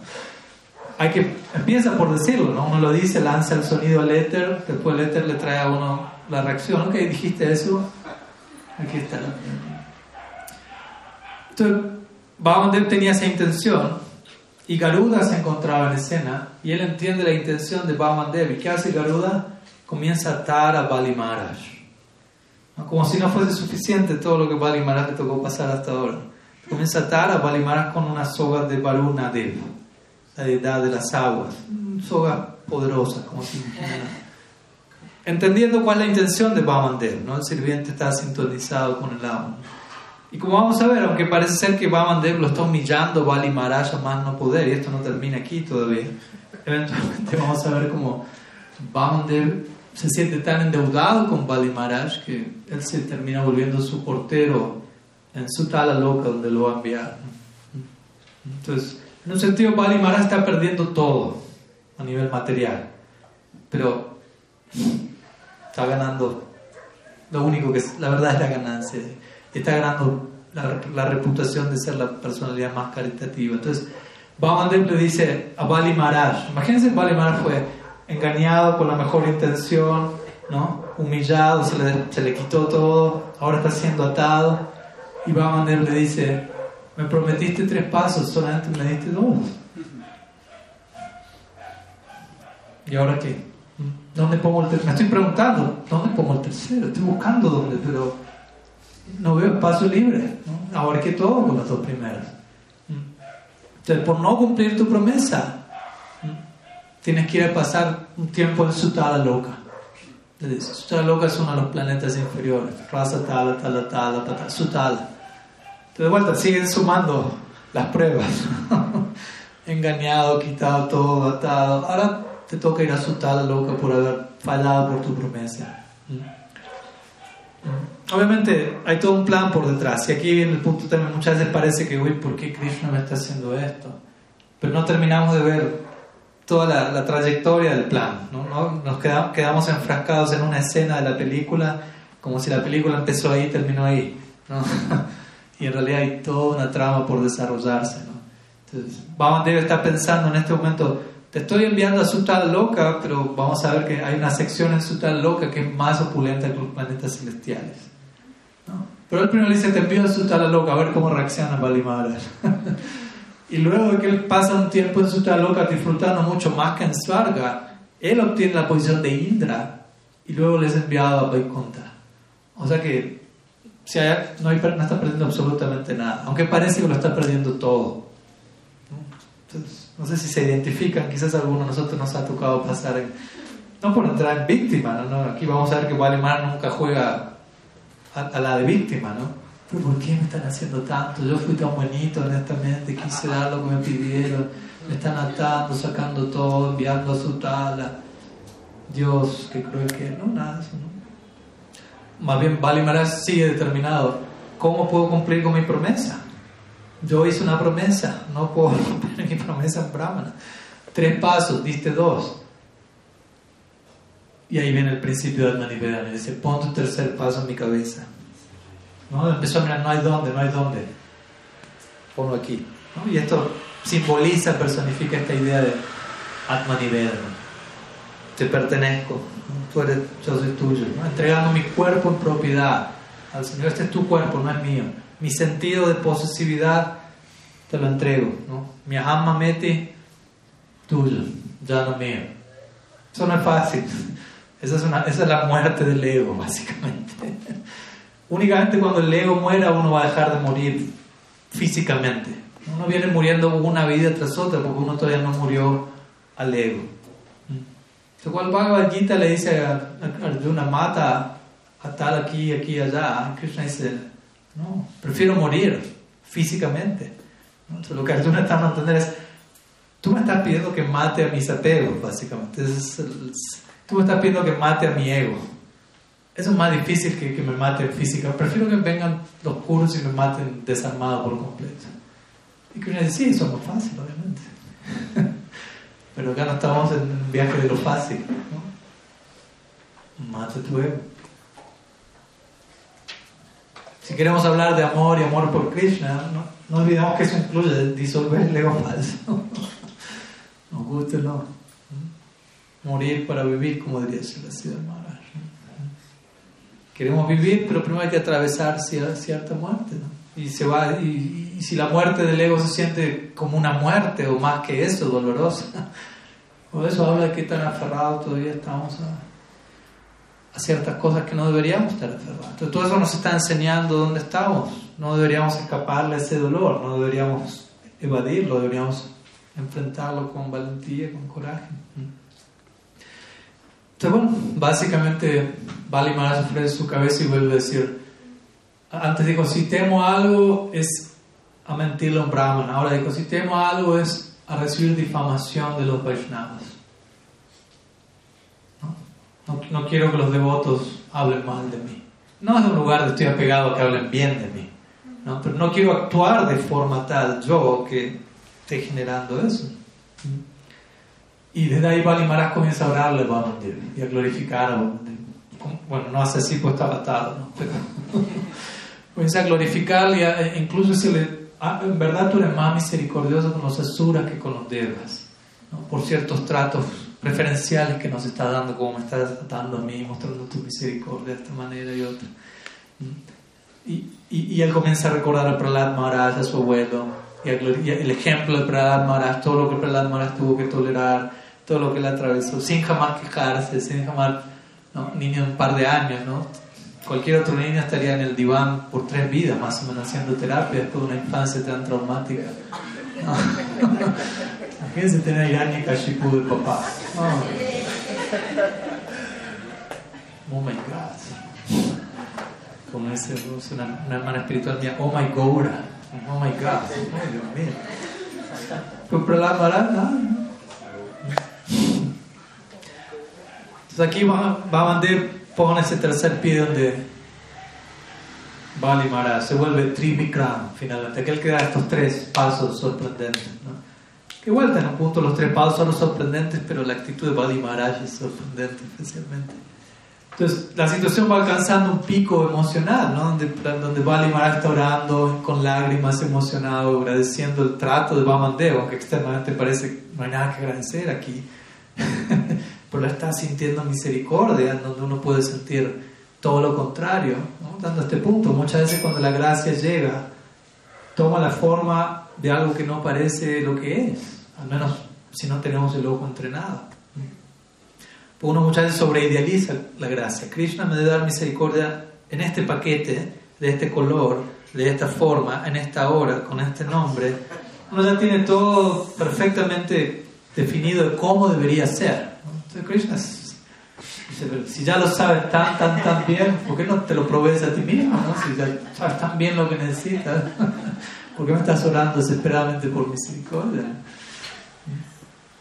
Hay que, empieza por decirlo, ¿no? Uno lo dice, lanza el sonido al éter, después el éter le trae a uno la reacción, ok, dijiste eso, aquí está. Entonces, Bhagavan tenía esa intención y Garuda se encontraba en escena y él entiende la intención de Bhagavan ¿Y qué hace Garuda? Comienza a atar a Bali Maharaj. Como si no fuese suficiente todo lo que Bali le tocó pasar hasta ahora. Comienza a atar a Bali con una soga de Varuna la deidad de las aguas. Soga poderosa, como si Entendiendo cuál es la intención de Vamandev, ¿no? El sirviente está sintonizado con el agua. Y como vamos a ver, aunque parece ser que Vamandev lo está humillando, Bali Maharaj a más no poder, y esto no termina aquí todavía, eventualmente vamos a ver cómo Vamandev se siente tan endeudado con Bali Maharaj que él se termina volviendo su portero en su tala loca donde lo va a enviar. Entonces, en un sentido, Bali Maharaj está perdiendo todo a nivel material, pero está ganando lo único que es, la verdad es la ganancia. Está ganando la, reputación de ser la personalidad más caritativa. Entonces, Bhavandev le dice a Bali Maharaj, imagínense, Bali Maharaj fue engañado con la mejor intención, ¿no? humillado, se le, se le quitó todo, ahora está siendo atado. Y Bhagavan le dice, me prometiste tres pasos, solamente me diste dos. ¿Y ahora qué? ¿Dónde pongo el tercero? Me estoy preguntando, ¿dónde pongo el tercero? Estoy buscando dónde, pero no veo espacio libre. ¿no? Ahora qué todo con las dos primeras. Entonces, por no cumplir tu promesa, tienes que ir a pasar un tiempo en Sutala Loca. Sutala Loca es uno de los planetas inferiores. Rasa Tala, Tala, Tala, Tala, Sutala. Entonces, de vuelta, siguen sumando las pruebas. Engañado, quitado todo, atado. Ahora te toca ir a Sutala Loca por haber fallado por tu promesa. ¿Mm? Obviamente hay todo un plan por detrás. Y aquí viene el punto también, muchas veces parece que, uy, ¿por qué Krishna me está haciendo esto? Pero no terminamos de ver toda la, trayectoria del plan. ¿no? Nos quedamos, quedamos enfrascados en una escena de la película como si la película empezó ahí y terminó ahí. ¿no? y en realidad hay toda una trama por desarrollarse. ¿no? Entonces, vamos debe estar pensando en este momento, te estoy enviando a Sutala Loca, pero vamos a ver que hay una sección en Sutala Loca que es más opulenta que los planetas celestiales. ¿no? Pero él primero dice, te envío a Sutala Loca, a ver cómo reacciona Valimara. Y luego de que él pasa un tiempo en su loca disfrutando mucho más que en Svarga, él obtiene la posición de Indra y luego le es enviado a Vaikuntha. O sea que si no, está perdiendo absolutamente nada, aunque parece que lo está perdiendo todo. Entonces, no sé si se identifican, quizás alguno de nosotros nos ha tocado pasar en, no por entrar en víctima, ¿no? aquí vamos a ver que Valimar nunca juega a la de víctima, ¿no? ¿por qué me están haciendo tanto? Yo fui tan bonito, honestamente, quise dar lo que me pidieron, me están atando, sacando todo, enviando a su tala. Dios, qué cruel que no, nada eso, ¿no? Más bien, Bali sigue determinado. ¿Cómo puedo cumplir con mi promesa? Yo hice una promesa, no puedo cumplir mi promesa en Brahmana. Tres pasos, diste dos. Y ahí viene el principio del Manivedana. Dice, pon tu tercer paso en mi cabeza. ¿no? Empezó a mirar, no hay dónde, no hay dónde. Ponlo aquí. Y esto simboliza, personifica esta idea de Atmanivedana. Te pertenezco, tú eres, yo soy tuyo. Entregando mi cuerpo en propiedad al Señor. Este es tu cuerpo, no es mío. Mi sentido de posesividad te lo entrego. ¿no? Mi aham meti, tuyo, ya no mío. Eso no es fácil. Esa es, una, esa es la muerte del ego, básicamente. Únicamente cuando el ego muera uno va a dejar de morir físicamente. Uno viene muriendo una vida tras otra porque uno todavía no murió al ego. Entonces, cual Bhagavad Gita le dice a Arjuna, mata tal aquí, aquí, allá. Krishna dice, no, prefiero morir físicamente. Entonces, lo que Arjuna está a entender es, tú me estás pidiendo que mate a mis apegos, básicamente. tú me estás pidiendo que mate a mi ego. Eso es más difícil que que me maten física. Prefiero que vengan los puros y me maten desarmado por completo. Y Krishna dice, sí, eso es más fácil, obviamente. Pero acá no estamos en un viaje de lo fácil. ¿no? Mate tu ego. Si queremos hablar de amor y amor por Krishna, no, no olvidemos que eso incluye disolver el ego falso. Nos guste o no. Morir para vivir, como diría Sri Maharaj. Queremos vivir, pero primero hay que atravesar cierta muerte. ¿no? Y, se va, y, y, si la muerte del ego se siente como una muerte o más que eso, dolorosa, por eso habla de que tan aferrados todavía estamos a a ciertas cosas que no deberíamos estar aferrados. Entonces todo eso nos está enseñando dónde estamos. No deberíamos escaparle a ese dolor, no deberíamos evadirlo, deberíamos enfrentarlo con valentía, con coraje. Entonces bueno, básicamente Bali Maharaj ofrece su cabeza y vuelve a decir, antes dijo, si temo algo es a mentirle a un brahman, ahora dijo, si temo algo es a recibir difamación de los Vaishnavas. No, quiero que los devotos hablen mal de mí. No es un lugar donde estoy apegado a que hablen bien de mí. ¿no? Pero no quiero actuar de forma tal yo que esté generando eso. Y desde ahí Bali Maharaj comienza a orarle a y a glorificar a. Bueno, no hace así, pues está atado, ¿no? Pero comienza a glorificarle e incluso decirle, ah, en verdad tú eres más misericordioso con los asuras que con los devas, ¿no? por ciertos tratos preferenciales que nos está dando, como me estás dando a mí, mostrando tu misericordia de esta manera y otra. Y, y, y él comienza a recordar a Prahlad Maharaj, a su abuelo, y, el ejemplo de Prahlad Maharaj, todo lo que Prahlad Maharaj tuvo que tolerar, todo lo que le atravesó, sin jamás quejarse, sin jamás, ¿no? niño de un par de años, ¿no? Cualquier otro niño estaría en el diván por tres vidas, más o menos, haciendo terapia después de una infancia tan traumática. Imagínense tener Yanya Kashipu de papá. Oh. oh my God. Como ese una, una hermana espiritual mía, oh my God. Oh my God. Oh Dios mío. Pues pero la barata. Entonces aquí va, va a mandar, pone ese tercer pie donde Bali Maharaj se vuelve Trivikram finalmente, aquel que da estos tres pasos sorprendentes. ¿no? Que igual en un punto los tres pasos son sorprendentes, pero la actitud de Bali Maharaj es sorprendente especialmente. Entonces la situación va alcanzando un pico emocional, ¿no? donde, donde Bali Maharaj está orando con lágrimas, emocionado, agradeciendo el trato de Vamandev, aunque externamente parece no hay nada que agradecer aquí, pero está sintiendo misericordia, donde uno puede sentir todo lo contrario, ¿no? dando este punto. Muchas veces cuando la gracia llega, toma la forma de algo que no parece lo que es, al menos si no tenemos el ojo entrenado. Porque uno muchas veces sobreidealiza la gracia. Krishna me debe dar misericordia en este paquete, de este color, de esta forma, en esta hora, con este nombre. Uno ya tiene todo perfectamente definido de cómo debería ser. Entonces Krishna si ya lo sabes tan, tan, tan bien, ¿por qué no te lo provees a ti mismo? Si ya sabes tan bien lo que necesitas. ¿Por qué me estás orando desesperadamente por misericordia?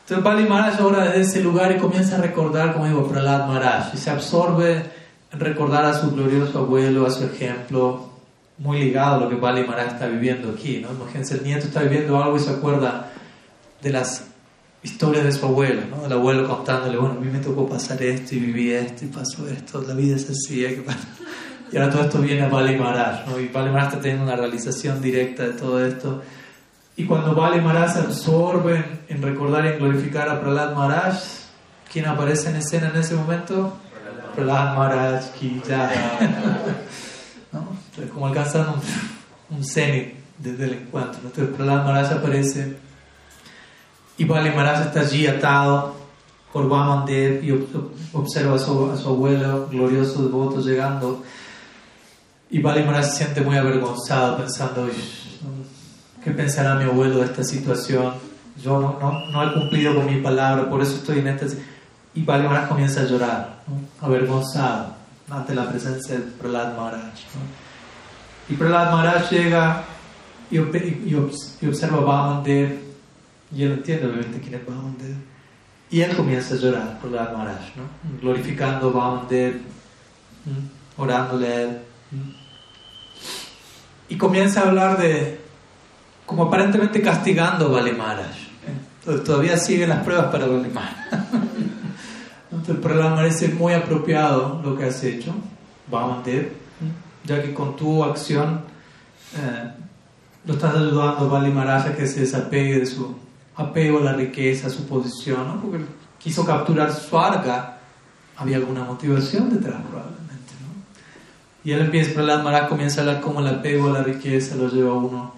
Entonces Bali Maharaj ora desde ese lugar y comienza a recordar, como digo, Prahlad Maharaj y se absorbe en recordar a su glorioso abuelo, a su ejemplo, muy ligado a lo que Bali Maharaj está viviendo aquí. ¿no? Imagínense, el nieto está viviendo algo y se acuerda de las historias de su abuelo, ¿no? el abuelo contándole, bueno, a mí me tocó pasar esto y viví esto y pasó esto, la vida es así, que y ahora todo esto viene a Bali Maharaj, ¿no? y Maharaj está teniendo una realización directa de todo esto. Y cuando Bali Maharaj se absorbe en, recordar y glorificar a Prahlad Maharaj, ¿quién aparece en escena en ese momento? Prahlad Maharaj ki ¿No? Entonces, como alcanzando un, un cenit desde el encuentro. Entonces Prahlad Maharaj aparece y Maharaj está allí atado por Vamandev y observa a su, a su abuelo glorioso devoto llegando y Maharaj se siente muy avergonzado pensando, ¿qué pensará mi abuelo de esta situación? Yo no, no, no he cumplido con mi palabra, por eso estoy en esta... Y Maharaj comienza a llorar, avergonzado. ante la presencia de Prahlad Maharaj. Y Prahlad Maharaj llega y, y, observa a Vamandev, y él entiende obviamente quién es Vamandev, y él comienza a llorar, Prahlad Maharaj, ¿no? glorificando a orándole a él. Y comienza a hablar de, como aparentemente castigando a Vali Maharaj. Entonces, todavía siguen las pruebas para Vali Maharaj. Entonces, Prahlad Maharaj es muy apropiado lo que has hecho, Vamandev, ya que con tu acción eh, lo estás ayudando a Bali Maharaj a que se desapegue de su apego a la riqueza, a su posición, ¿no? porque quiso capturar su arga, había alguna motivación detrás probablemente. ¿no? Y él empieza, Prahlad Maharaj comienza a hablar cómo el apego a la riqueza lo lleva a uno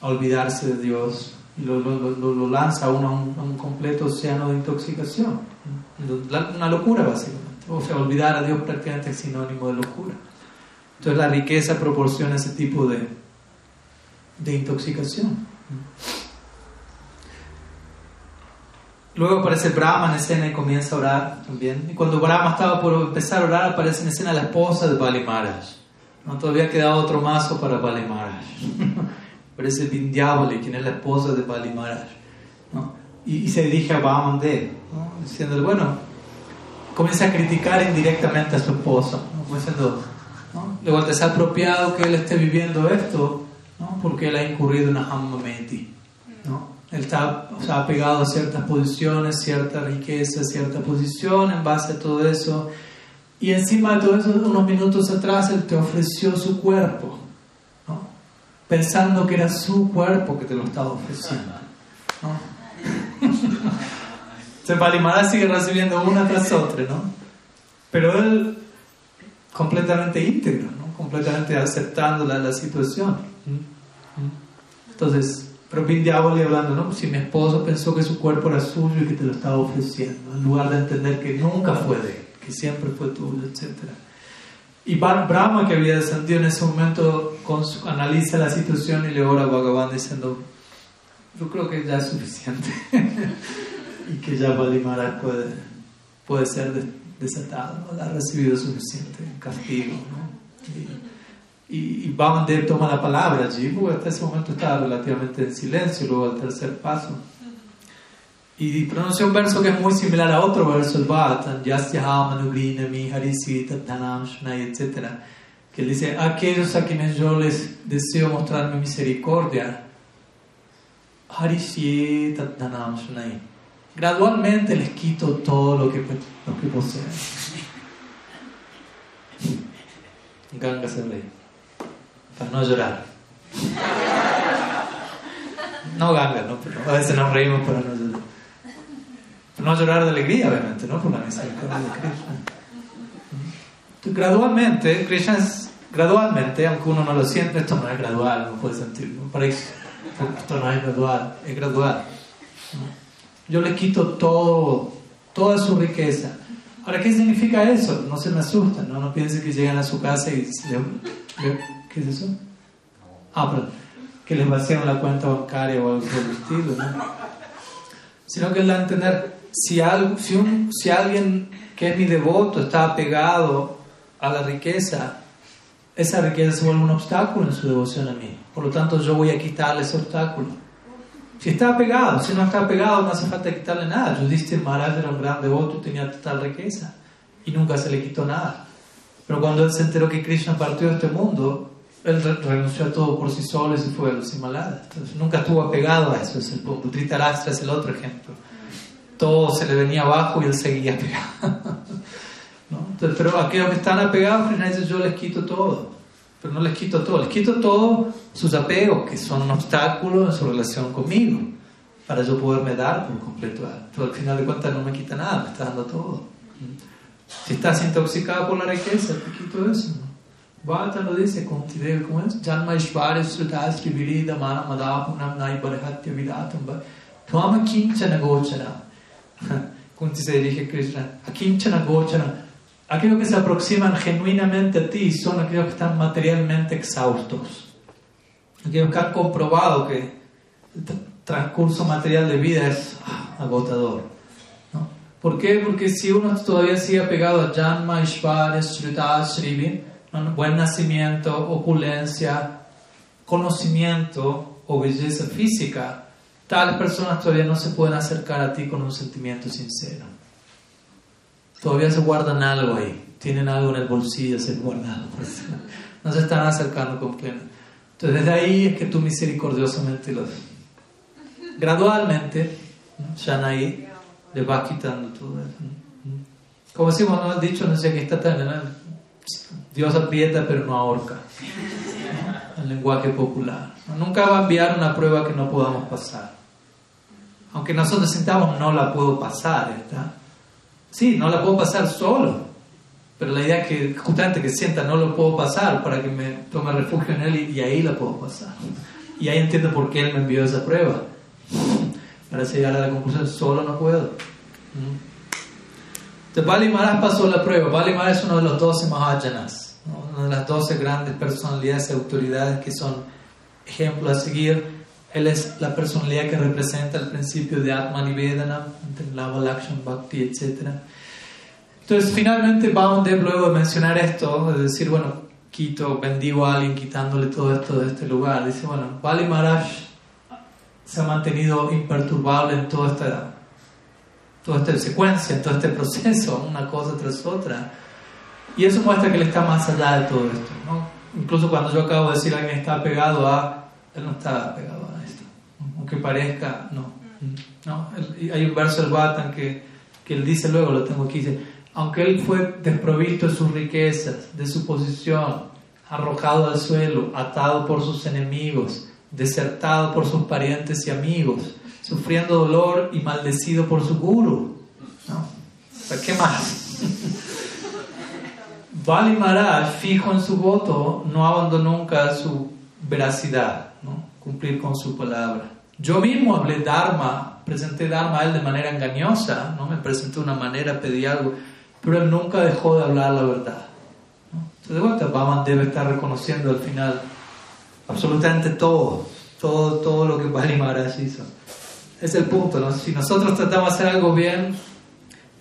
a olvidarse de Dios y lo, lo, lo, lanza a uno a un, a un, completo océano de intoxicación, una locura básicamente. O sea, olvidar a Dios prácticamente es sinónimo de locura. Entonces la riqueza proporciona ese tipo de, de intoxicación. Luego aparece Brahma en escena y comienza a orar también. Y cuando Brahma estaba por empezar a orar, aparece en escena la esposa de Bali Maharaj. ¿No? Todavía quedado otro mazo para Bali Maharaj. aparece Vindyavali, quien es la esposa de Bali Maharaj. ¿no? Y, se dirige a Vamandev, ¿no? diciendo, bueno, comienza a criticar indirectamente a su esposa, ¿no? diciendo, ¿no? luego te es apropiado que él esté viviendo esto, ¿no? porque él ha incurrido en Ahammameti. ¿no? Él está o sea, apegado a ciertas posiciones, cierta riqueza, cierta posición en base a todo eso. Y encima de todo eso, unos minutos atrás, él te ofreció su cuerpo, pensando que era su cuerpo que te lo estaba ofreciendo. ¿no? Maharaj sigue recibiendo una tras otra, ¿no? Pero él completamente íntegro, ¿no? completamente aceptando la, la situación. Entonces, pero Vindyavali hablando, ¿no? Si mi esposo pensó que su cuerpo era suyo y que te lo estaba ofreciendo, en lugar de entender que nunca fue de él, que siempre fue tuyo, etc. Y Brahma, que había descendido en ese momento, analiza la situación y le ora a Bhagavan diciendo, yo creo que ya es suficiente y que ya Maharaj puede, puede ser desatado, ha recibido suficiente castigo. ¿no? Y, y Vamandev toma la palabra porque hasta ese momento estaba relativamente en silencio, luego al tercer paso. Y pronuncia un verso que es muy similar a otro verso, el Bhatan, Manugrinami, Harisita, Shnai, etc. Que dice: Aquellos a quienes yo les deseo mostrar mi misericordia, Harisita, Tanam, Shnai. Gradualmente les quito todo lo que, lo que poseen. Ganga se para no llorar. No ganga, ¿no? A veces nos reímos para no llorar. Para no llorar de alegría, obviamente, ¿no? Por la misericordia de Krishna. Gradualmente, Krishna es gradualmente, aunque uno no lo siente, esto no es gradual, no puede sentirlo. Esto no es gradual, es gradual. Yo le quito todo, toda su riqueza. Ahora, ¿qué significa eso? No se me asusten, no, no piensen que llegan a su casa y ¿Qué es eso? Ah, perdón. Que les vacían la cuenta bancaria o algo por el estilo, ¿no? Sino que es la entender, si, si alguien que es mi devoto está apegado a la riqueza, esa riqueza se vuelve un obstáculo en su devoción a mí. Por lo tanto, yo voy a quitarle ese obstáculo. Si está apegado, si no está apegado, no hace falta quitarle nada. Yudhishthira Maharaj era un gran devoto, tenía total riqueza y nunca se le quitó nada. Pero cuando él se enteró que Krishna partió de este mundo, él renunció a todo por sí solo y se fue a los Himalayas. Entonces, nunca estuvo apegado a eso. Es el punto. es el otro ejemplo. Todo se le venía abajo y él seguía pegado. ¿No? Entonces, pero aquellos que están apegados, Krishna dice: Yo les quito todo. Pero no les quito todo, les quito todos sus apegos, que son un obstáculo en su relación conmigo, para yo poderme dar por completo. Pero al final de cuentas no me quita nada, me está dando todo. Si estás intoxicado por la riqueza, te quito eso. ¿no? Bhata lo dice, ¿cómo es? Janma Ishvarya Srutas Trivirida Mana Madapunam Nai Barahatya Vidatam Tvama Kinchana Gochana. Kunti se dirige a Krishna. Akinchana Gochana. Aquellos que se aproximan genuinamente a ti son aquellos que están materialmente exhaustos. Aquellos que han comprobado que el transcurso material de vida es ah, agotador. ¿no? ¿Por qué? Porque si uno todavía sigue pegado a Janma, Ishvara, Shrita, Shrivi, buen nacimiento, opulencia, conocimiento o belleza física, tales personas todavía no se pueden acercar a ti con un sentimiento sincero. Todavía se guardan algo ahí, tienen algo en el bolsillo, se guardado. No se están acercando con plena. Entonces desde ahí es que tú misericordiosamente los... Gradualmente, Shanaí le vas quitando todo eso. Como decimos, ¿no? dicho, no sé qué está también, Dios aprieta pero no ahorca. El lenguaje popular. Nunca va a enviar una prueba que no podamos pasar. Aunque nosotros sintamos no la puedo pasar, ¿está? Sí, no la puedo pasar solo. Pero la idea es que justamente que sienta no lo puedo pasar para que me tome refugio en él y, ahí la puedo pasar. Y ahí entiendo por qué él me envió esa prueba. Para llegar a la conclusión, solo no puedo. Entonces, Bali pasó la prueba. Bali es uno de los doce Mahajanas, una de las doce grandes personalidades y autoridades que son ejemplos a seguir. Él es la personalidad que representa el principio de Atma Nivedana, Lava Lakshan Bhakti, etc. Entonces, finalmente, Bhavandev, luego de mencionar esto, de decir, bueno, quito, bendigo a alguien quitándole todo esto de este lugar, dice, bueno, Bali Maharaj se ha mantenido imperturbable en toda esta, toda esta secuencia, en todo este proceso, una cosa tras otra. Y eso muestra que él está más allá de todo esto. ¿no? Incluso cuando yo acabo de decir alguien está pegado a, él no está pegado. Aunque parezca, no. no hay un verso del que, que él dice luego, lo tengo aquí, dice, aunque él fue desprovisto de sus riquezas, de su posición, arrojado al suelo, atado por sus enemigos, desertado por sus parientes y amigos, sufriendo dolor y maldecido por su guru. ¿Qué más? Bali Maharaj, fijo en su voto, no abandonó nunca su veracidad, ¿no? cumplir con su palabra. Yo mismo hablé Dharma, presenté Dharma a él de manera engañosa, ¿no? me presenté de una manera, pedí algo, pero él nunca dejó de hablar la verdad. ¿no? de vuelta, Baman debe estar reconociendo al final absolutamente todo, todo, todo lo que Bali Maharaj hizo. Es el punto, ¿no? Si nosotros tratamos de hacer algo bien,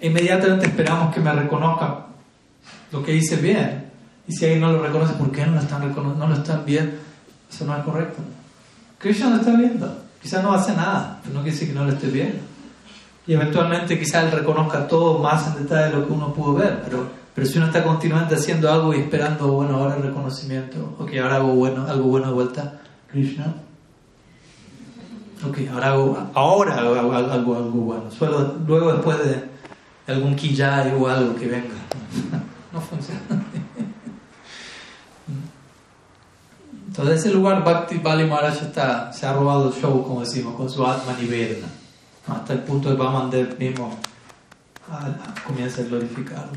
inmediatamente esperamos que me reconozcan lo que hice bien. Y si alguien no lo reconoce, ¿por qué no lo están, no lo están viendo? Eso no es correcto. Krishna lo está viendo. Quizás no hace nada, pero no quiere decir que no lo esté viendo. Y eventualmente quizás él reconozca todo más en detalle de lo que uno pudo ver, pero pero si uno está continuamente haciendo algo y esperando, bueno, ahora el reconocimiento, ok, ahora hago bueno, algo bueno de vuelta, Krishna. Ok, ahora hago, ahora algo, algo, bueno. Solo, luego después de algún quillay o algo que venga. no funciona. Entonces ese lugar Bhakti Bali Maharaj está, se ha robado el show, como decimos, con su Atma Nivedana. Hasta el punto de Vamandev mismo comienza a glorificarlo.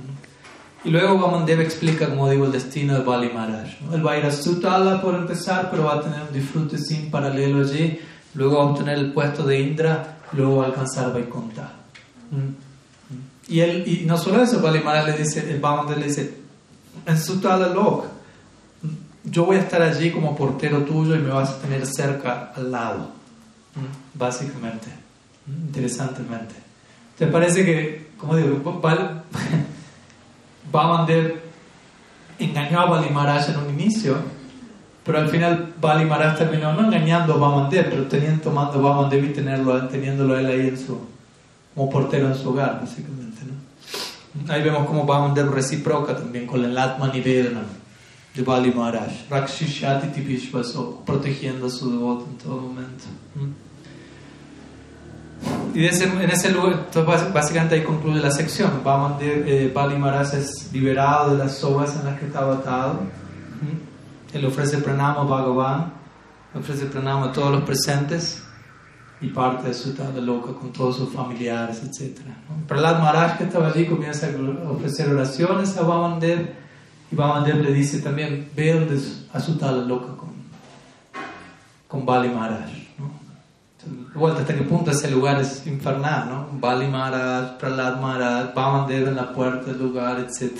Y luego Vamandev explica, como digo, el destino de Bali Maharaj. Él va a ir a Sutala por empezar, pero va a tener un disfrute sin paralelo allí. Luego va a obtener el puesto de Indra, luego va a alcanzar Vaikuntha. ¿Mm? Y, él, y no solo eso, Bali Maharaj le dice, el Vamandev le dice, en Sutala Lok, yo voy a estar allí como portero tuyo y me vas a tener cerca al lado, ¿Mm? básicamente, ¿Mm? interesantemente. ¿Te parece que, como digo, Bhamandev engañó a Bali Maharaj en un inicio, pero al final Bali Maharaj terminó no engañando a Bhamandev, pero teniendo, tomando Bhamandev y tenerlo, teniéndolo él ahí en su, como portero en su hogar, básicamente. ¿no? Ahí vemos cómo Bhamandev reciproca también con el Atma Nivedana de Bali Maharaj, Rakshishati Tipishvaso, protegiendo a su devoto en todo momento. Y en ese lugar, básicamente ahí concluye la sección. eh, Bali Maharaj es liberado de las sogas en las que estaba atado. Él ofrece pranama a Bhagavan, ofrece pranama a todos los presentes y parte de su tabla loca con todos sus familiares, etc. ¿no? Prahlad Maharaj, que estaba allí, comienza a ofrecer oraciones a Vamandev y Vamandev le dice también: Ve a su tabla loca con, con Bali Maharaj. Vuelta hasta qué punto ese lugar es infernal, ¿no? Bali Maharaj, Prahlad Maharaj, Vamandev en la puerta del lugar, etc.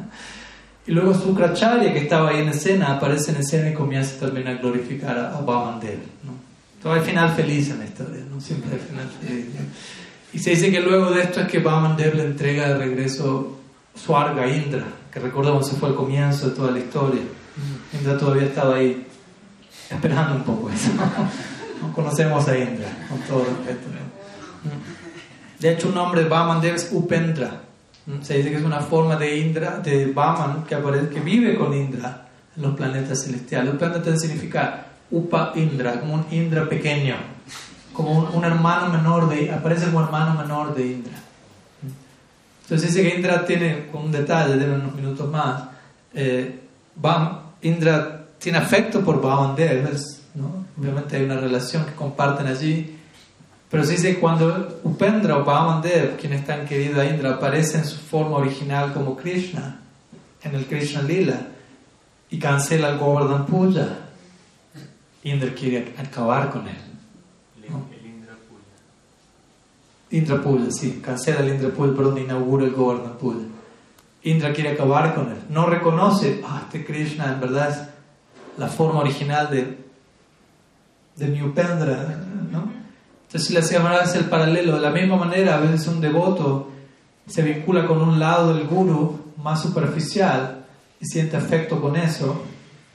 y luego Sukracharya, que estaba ahí en escena, aparece en escena y comienza también a glorificar a Vamandev, ¿no? Todo hay final feliz en la historia, ¿no? Siempre hay final feliz. Y se dice que luego de esto es que Vamandev le entrega de regreso Swarga a Indra, que recordamos se fue al comienzo de toda la historia. Indra todavía estaba ahí esperando un poco eso. No conocemos a Indra, con todo respeto. De hecho, un nombre de Vamandev es Upendra. Se dice que es una forma de Indra, de Vaman, que, aparece, que vive con Indra en los planetas celestiales. Upendra significa Upa Indra, como un Indra pequeño como un, hermano menor de, aparece como hermano menor de Indra. Entonces dice que Indra tiene, con un detalle, de unos minutos más, eh, Indra tiene afecto por Vamandev, ¿no? obviamente hay una relación que comparten allí, pero se dice que cuando Upendra o Vamandev, quien es tan querido a Indra, aparece en su forma original como Krishna, en el Krishna Lila, y cancela el Govardhan Puja, Indra quiere acabar con él. Indra Puja, sí, cancela el Indra Puja, perdón, inaugura el Govardhan. Indra quiere acabar con él. No reconoce, ah, este Krishna en verdad es la forma original de, de mi Upendra, ¿no? Entonces, le hacía es el paralelo. De la misma manera, a veces un devoto se vincula con un lado del guru más superficial y siente afecto con eso,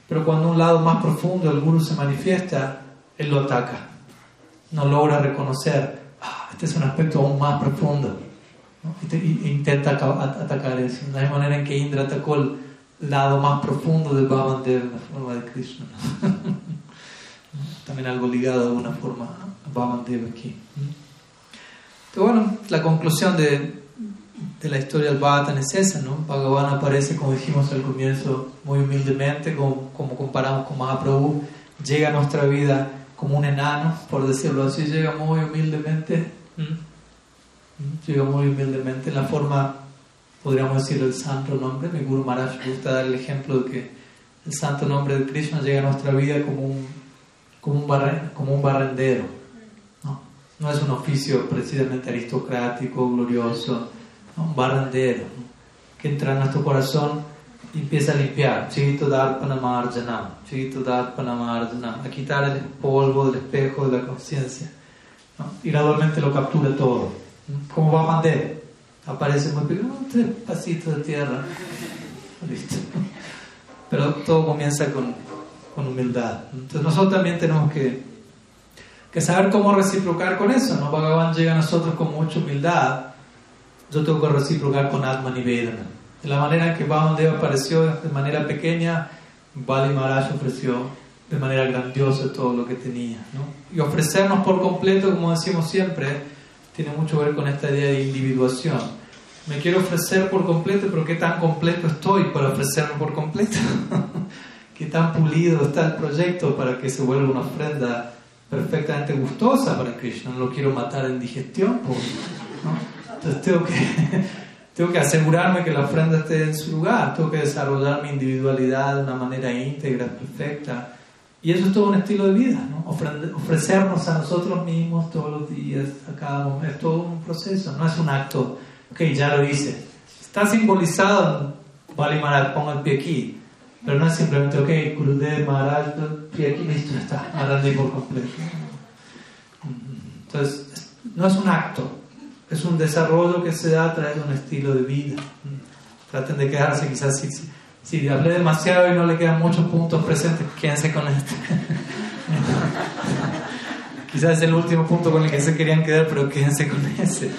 pero cuando un lado más profundo del guru se manifiesta, él lo ataca. No logra reconocer este es un aspecto aún más profundo. E intenta atacar eso. De la manera en que Indra atacó el lado más profundo de Bhavandev la forma de Krishna. También algo ligado de alguna forma a Bhavandev aquí. Entonces, bueno, la conclusión de, de la historia del Bhattan es esa, ¿no? Bhagavan aparece, como dijimos al comienzo, muy humildemente, como, como comparamos con Mahaprabhu, llega a nuestra vida como un enano, por decirlo así, llega muy humildemente Llega muy humildemente en la forma, podríamos decir, el santo nombre. Mi Guru Maharaj gusta dar el ejemplo de que el santo nombre de Krishna llega a nuestra vida como un, como un, como un barrendero. ¿no? no es un oficio precisamente aristocrático, glorioso, un barrendero que entra en nuestro corazón y empieza a limpiar. Chito Darpanamarjanam, Chito Darpanamarjanam, a quitar el polvo del espejo de la conciencia y gradualmente lo captura todo. Como va a mandar, aparece muy pequeño, tres pasitos de tierra. Listo. Pero todo comienza con, con, humildad. Entonces nosotros también tenemos que, que saber cómo reciprocar con eso. ¿no? Bhagavan llega a nosotros con mucha humildad. Yo tengo que reciprocar con Atman y Vedana. De la manera que Bhavan apareció de manera pequeña, Bali Maharaj ofreció de manera grandiosa todo lo que tenía. ¿no? Y ofrecernos por completo, como decimos siempre, tiene mucho que ver con esta idea de individuación. Me quiero ofrecer por completo, pero ¿qué tan completo estoy para ofrecerme por completo? ¿Qué tan pulido está el proyecto para que se vuelva una ofrenda perfectamente gustosa para Krishna? No lo quiero matar en digestión. ¿no? Entonces tengo que, tengo que asegurarme que la ofrenda esté en su lugar, tengo que desarrollar mi individualidad de una manera íntegra, perfecta y eso es todo un estilo de vida, ¿no? ofrecernos a nosotros mismos todos los días, a cada momento, es todo un proceso, no es un acto, ok, ya lo hice. Está simbolizado en Bali Maharaj, pongo el pie aquí, pero no es simplemente, ok, Gurudev Maharaj, pie aquí, listo, ya está, ahora por completo. Entonces, no es un acto, es un desarrollo que se da a través de un estilo de vida. Traten de quedarse quizás si hablé demasiado y no le quedan muchos puntos presentes, quédense con este. Quizás es el último punto con el que se querían quedar, pero quédense con ese.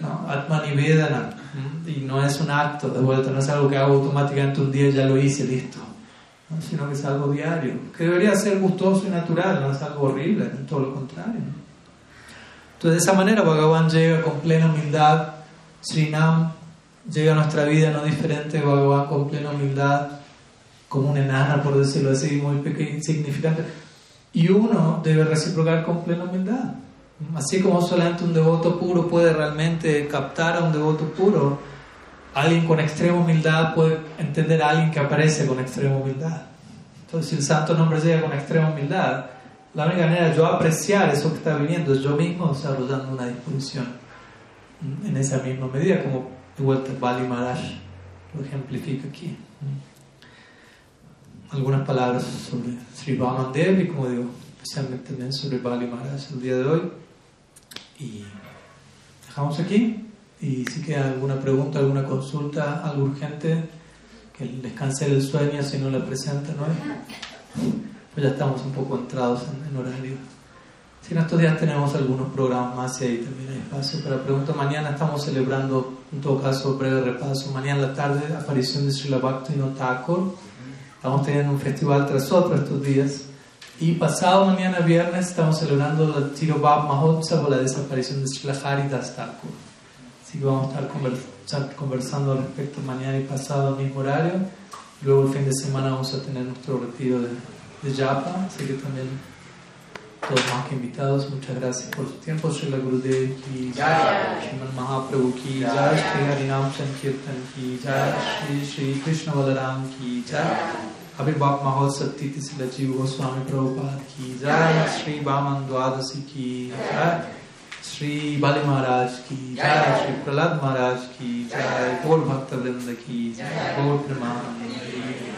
¿no? Atman y Vedana. Y no es un acto de vuelta, no es algo que hago automáticamente un día y ya lo hice, listo. Sino que es algo diario, que debería ser gustoso y natural, no es algo horrible, todo lo contrario. Entonces, de esa manera, Bhagavan llega con plena humildad, Srinam llega a nuestra vida no diferente, Bhagavan con plena humildad, como una enana, por decirlo así, muy pequeña, insignificante. Y uno debe reciprocar con plena humildad. Así como solamente un devoto puro puede realmente captar a un devoto puro, alguien con extrema humildad puede entender a alguien que aparece con extrema humildad. Entonces, si el santo nombre llega con extrema humildad, la única manera de yo apreciar eso que está viniendo es yo mismo desarrollando una disposición en esa misma medida, como vuelta, Bali Maharaj lo ejemplifica aquí. Algunas palabras sobre Sri Vaman Devi, como digo, especialmente también sobre Bali Maharaj el día de hoy. Y dejamos aquí. Y si queda alguna pregunta, alguna consulta, algo urgente, que les cancele el sueño si no la presentan hoy. Pues ya estamos un poco entrados en, horario. Si en estos días tenemos algunos programas y ahí también hay espacio para preguntas. Mañana estamos celebrando, en todo caso, breve repaso. Mañana en la tarde, aparición de Srila Bhakti no Thakur. Estamos teniendo un festival tras otro estos días. Y pasado mañana viernes estamos celebrando el Tirobab Mahotsav, la desaparición de Srila Haridas Thakur. Así que vamos a estar conversando al respecto mañana y pasado al mismo horario. Luego el fin de semana vamos a tener nuestro retiro de, de Japa, así que también तो माँ के पिता उसमें ठहरा तिरुपति श्रीला गुरुदेव की जय श्रीमन महाप्रभु की जय श्री हरिनाम संकीर्तन की जय श्री श्री कृष्ण बलराम की जय अभिभाव महोत्सव तिथि से लजीव गोस्वामी प्रभुपाद की जय श्री बामन द्वादशी की जय श्री बाली महाराज की जय श्री प्रहलाद महाराज की जय गौर भक्त वृंद की जय गौर प्रमाण